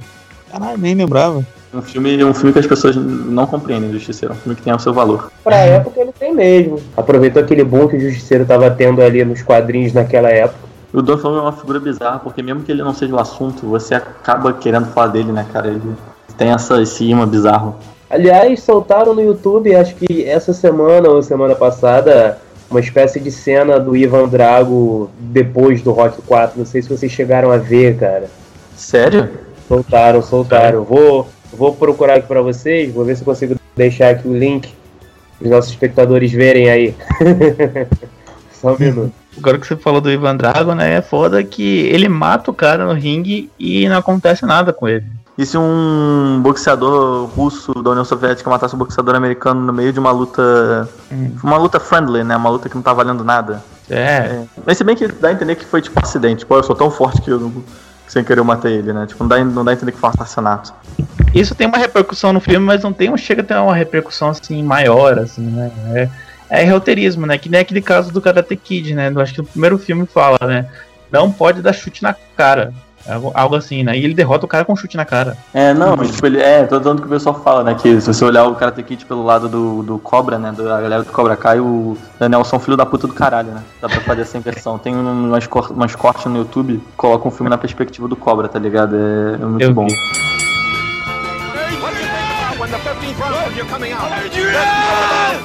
Caralho, nem lembrava. Um filme, um filme que as pessoas não compreendem, Justiceiro. É um filme que tem o seu valor. Pra época ele tem mesmo. Aproveitou aquele boom que o Justiceiro tava tendo ali nos quadrinhos naquela época. O Lundgren é uma figura bizarra, porque mesmo que ele não seja o assunto, você acaba querendo falar dele, né, cara? Ele tem essa, esse imã bizarro. Aliás, soltaram no YouTube, acho que essa semana ou semana passada, uma espécie de cena do Ivan Drago depois do Rock 4. Não sei se vocês chegaram a ver, cara. Sério? Soltaram, soltaram. Vou, vou procurar aqui pra vocês, vou ver se eu consigo deixar aqui o link para os nossos espectadores verem aí. Só um minuto. Agora que você falou do Ivan Drago, né? É foda que ele mata o cara no ringue e não acontece nada com ele. E se um boxeador russo da União Soviética matasse um boxeador americano no meio de uma luta. Hum. Uma luta friendly, né? Uma luta que não tá valendo nada. É, Mas se bem que dá a entender que foi tipo acidente. Tipo, eu sou tão forte que eu não- que sem querer eu matei ele, né? Tipo, não dá, não dá a entender que foi um assassinato. isso tem uma repercussão no filme, mas não tem, não chega a ter uma repercussão assim maior, assim, né? É, é roteirismo, né? Que nem aquele caso do Karate Kid, né? Eu acho que o primeiro filme fala, né? Não pode dar chute na cara. Algo, algo assim, né? E ele derrota o cara com um chute na cara. É, não, mas tipo, ele. É, todo tanto que o pessoal fala, né? Que se você olhar o Karate Kid pelo lado do, do Cobra, né? Da galera do Cobra Kai, o Danielson é um filho da puta do caralho, né? Dá pra fazer essa inversão. Tem um- umas, cor- umas cortes no YouTube que colocam um filme na perspectiva do Cobra, tá ligado? É, é muito Eu bom. vi.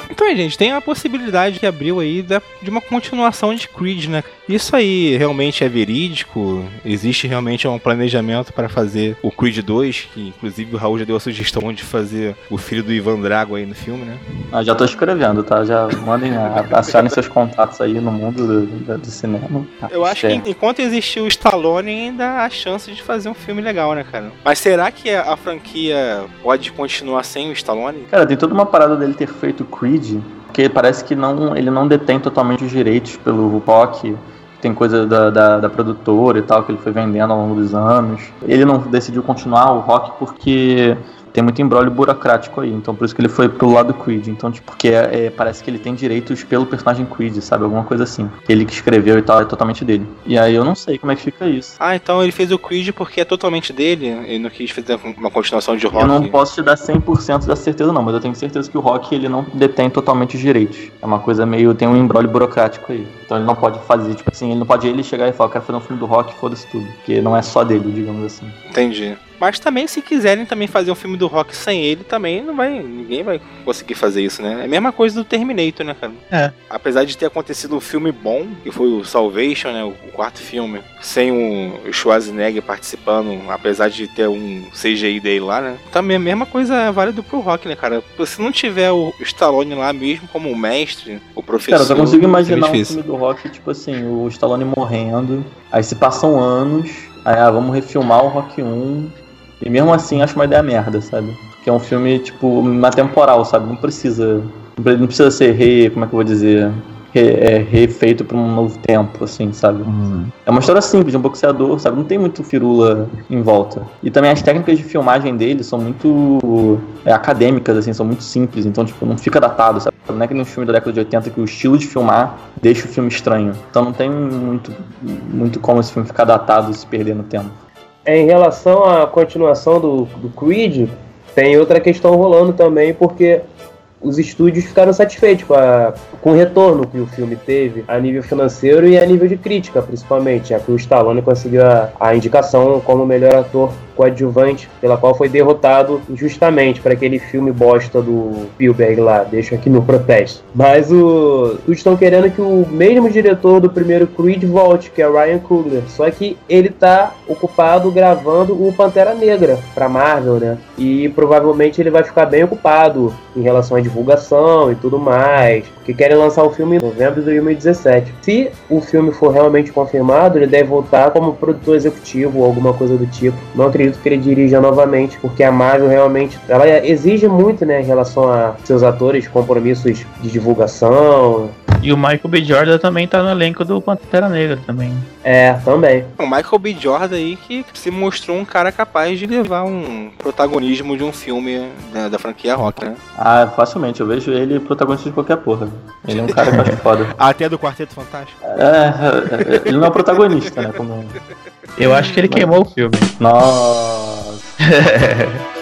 Então, gente, tem a possibilidade que abriu aí de uma continuação de Creed, né? Isso aí realmente é verídico? Existe realmente um planejamento para fazer o Creed 2, que inclusive o Raul já deu a sugestão de fazer o filho do Ivan Drago aí no filme, né? Ah, já tô escrevendo, tá? Já mandem, a- acionem seus contatos aí no mundo do, do- do cinema. Eu acho que enquanto existir o Stallone, ainda há chance de fazer um filme legal, né, cara? Mas será que a, a franquia pode continuar sem o Stallone? Cara, tem toda uma parada dele ter feito Creed, porque parece que não, ele não detém totalmente os direitos pelo rock. Tem coisa da, da, da produtora e tal que ele foi vendendo ao longo dos anos. Ele não decidiu continuar o rock porque tem muito embrólio burocrático aí. Então por isso que ele foi pro lado Creed. Então, tipo, porque é, é, parece que ele tem direitos pelo personagem Creed, sabe? Alguma coisa assim. Ele que escreveu e tal, é totalmente dele. E aí eu não sei como é que fica isso. Ah, então ele fez o Creed porque é totalmente dele, ele não quis fazer uma continuação de rock. Eu não posso te dar 100% da certeza não, mas eu tenho certeza que o Rock ele não detém totalmente os direitos. É uma coisa meio, tem um embrólio burocrático aí. Então ele não pode fazer, tipo assim, ele não pode ele chegar e falar, eu quero fazer um filme do Rock, foda-se tudo. Porque não é só dele, digamos assim. Entendi. Mas também, se quiserem também fazer um filme do Rock sem ele, também não vai. Ninguém vai conseguir fazer isso, né? É a mesma coisa do Terminator, né, cara? É. Apesar de ter acontecido um filme bom, que foi o Salvation, né? O quarto filme, sem o Schwarzenegger participando, apesar de ter um CGI dele lá, né? Também a mesma coisa é válida pro Rock, né, cara? Se não tiver o Stallone lá mesmo como o mestre, o professor. Cara, eu só consigo imaginar um difícil. filme do Rock, tipo assim, o Stallone morrendo, aí se passam anos, aí ah, vamos refilmar o Rock 1, e mesmo assim acho uma ideia merda, sabe? Que é um filme, tipo, uma temporal, sabe? Não precisa. Não precisa ser re. Como é que eu vou dizer? Re, é, refeito pra um novo tempo, assim, sabe? É uma história simples, de um boxeador, sabe? Não tem muito firula em volta. E também as técnicas de filmagem dele são muito é, acadêmicas, assim, são muito simples, então, tipo, não fica datado, sabe? Não é que nem um filme da década de 80 que o estilo de filmar deixa o filme estranho. Então não tem muito, muito como esse filme ficar datado e se perder no tempo. É, em relação à continuação do, do Creed, tem outra questão rolando também, porque os estúdios ficaram satisfeitos com, a, com o retorno que o filme teve a nível financeiro e a nível de crítica, principalmente, já que o Stallone conseguiu a, a indicação como melhor ator coadjuvante, pela qual foi derrotado injustamente para aquele filme bosta do Spielberg lá, deixo aqui no protesto. Mas o, estão querendo que o mesmo diretor do primeiro Creed volte, que é Ryan Coogler, só que ele tá ocupado gravando o Pantera Negra para Marvel, né? E provavelmente ele vai ficar bem ocupado em relação à divulgação e tudo mais, que querem lançar o filme em novembro de 2017. Se o filme for realmente confirmado, ele deve voltar como produtor executivo ou alguma coisa do tipo. Não acredito que ele dirija novamente, porque a Marvel realmente ela exige muito, né, em relação a seus atores, compromissos de divulgação. E o Michael B. Jordan também tá no elenco do Pantera Negra também. É, também. O Michael B. Jordan aí que se mostrou um cara capaz de levar um protagonismo de um filme da, da franquia Rock, né? Ah, facilmente, eu vejo ele protagonista de qualquer porra. Ele é um cara que eu acho foda. Até do Quarteto Fantástico. É, é, ele não é o protagonista, né? Como... Eu acho que ele queimou o filme. Nossa.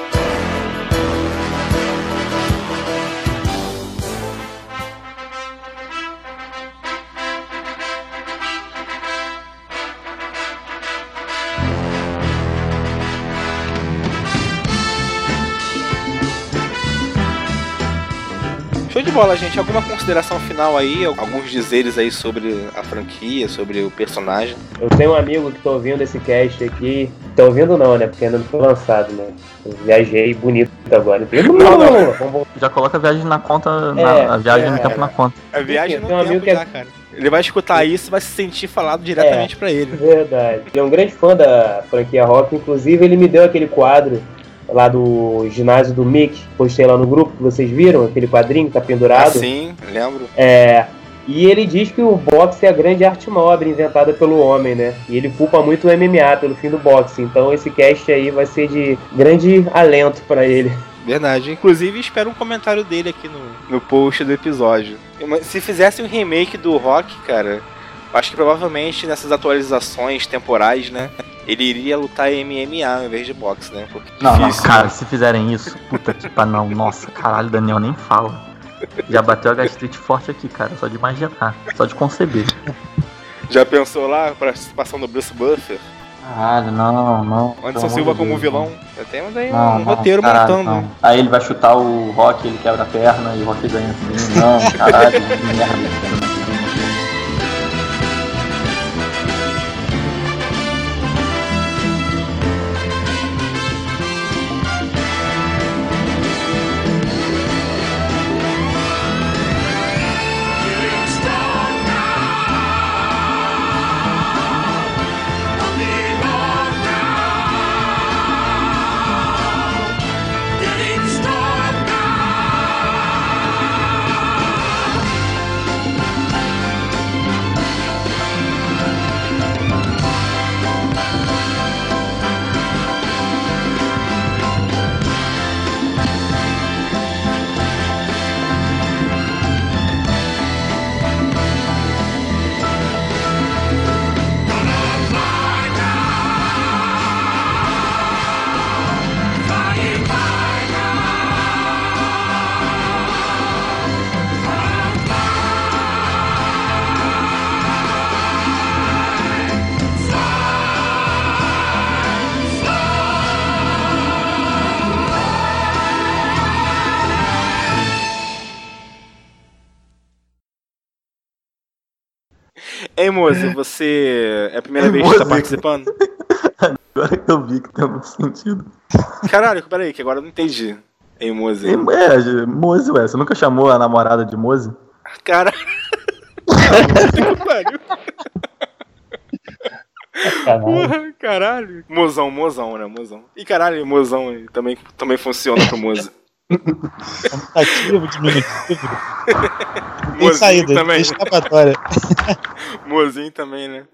Bola, gente. Alguma consideração final aí? Alguns dizeres aí sobre a franquia, sobre o personagem? Eu tenho um amigo que tô ouvindo esse cast aqui. Tô ouvindo não, né? Porque ainda não foi lançado, né? Eu viajei bonito agora. Não, Não, Já coloca a viagem na conta, na, É, a viagem no é. tempo na conta. A viagem Tem no um tempo amigo que é- já, cara. Ele vai escutar isso e vai se sentir falado diretamente pra ele. Verdade. Ele é um grande fã da franquia Rock. Inclusive, ele me deu aquele quadro lá do ginásio do Mick. Postei lá no grupo que vocês viram, aquele quadrinho que tá pendurado. Assim, lembro. É. E ele diz que o boxe é a grande arte nobre inventada pelo homem, né? E ele culpa muito o MMA pelo fim do boxe. Então esse cast aí vai ser de grande alento pra ele. Verdade. Inclusive, espero um comentário dele aqui no, no post do episódio. Mas Se fizesse um remake do Rock, cara, acho que provavelmente nessas atualizações temporais, né? Ele iria lutar MMA ao invés de boxe, né? Porque Não, não, difícil, cara, né? se fizerem isso, puta que pariu, não. Nossa, caralho, Daniel nem fala. Já bateu a gastrite forte aqui, cara, só de imaginar, só de conceber. Já pensou lá pra participação do Bruce Buffer? Caralho, não, não. Anderson Silva como Deus, vilão? Já temos aí Não, um não, roteiro caralho, montando. não. Aí ele vai chutar o Rock, ele quebra a perna e o Rock ganha assim. Não, caralho, que merda. Ei, Moze, você é a primeira Ei, vez que tá participando? Agora que eu vi que tem muito sentido. Caralho, peraí, que agora eu não entendi. Ei, Moze. E, é, Mose, ué. Você nunca chamou a namorada de Mose? Cara. Caralho. Caralho. Mozão, mozão, né? Mozão. E caralho, mozão também, também funciona pro Moze. Contativo, diminutivo. Tem Mozinho saída, também. tem escapatória. Mozinho também, né?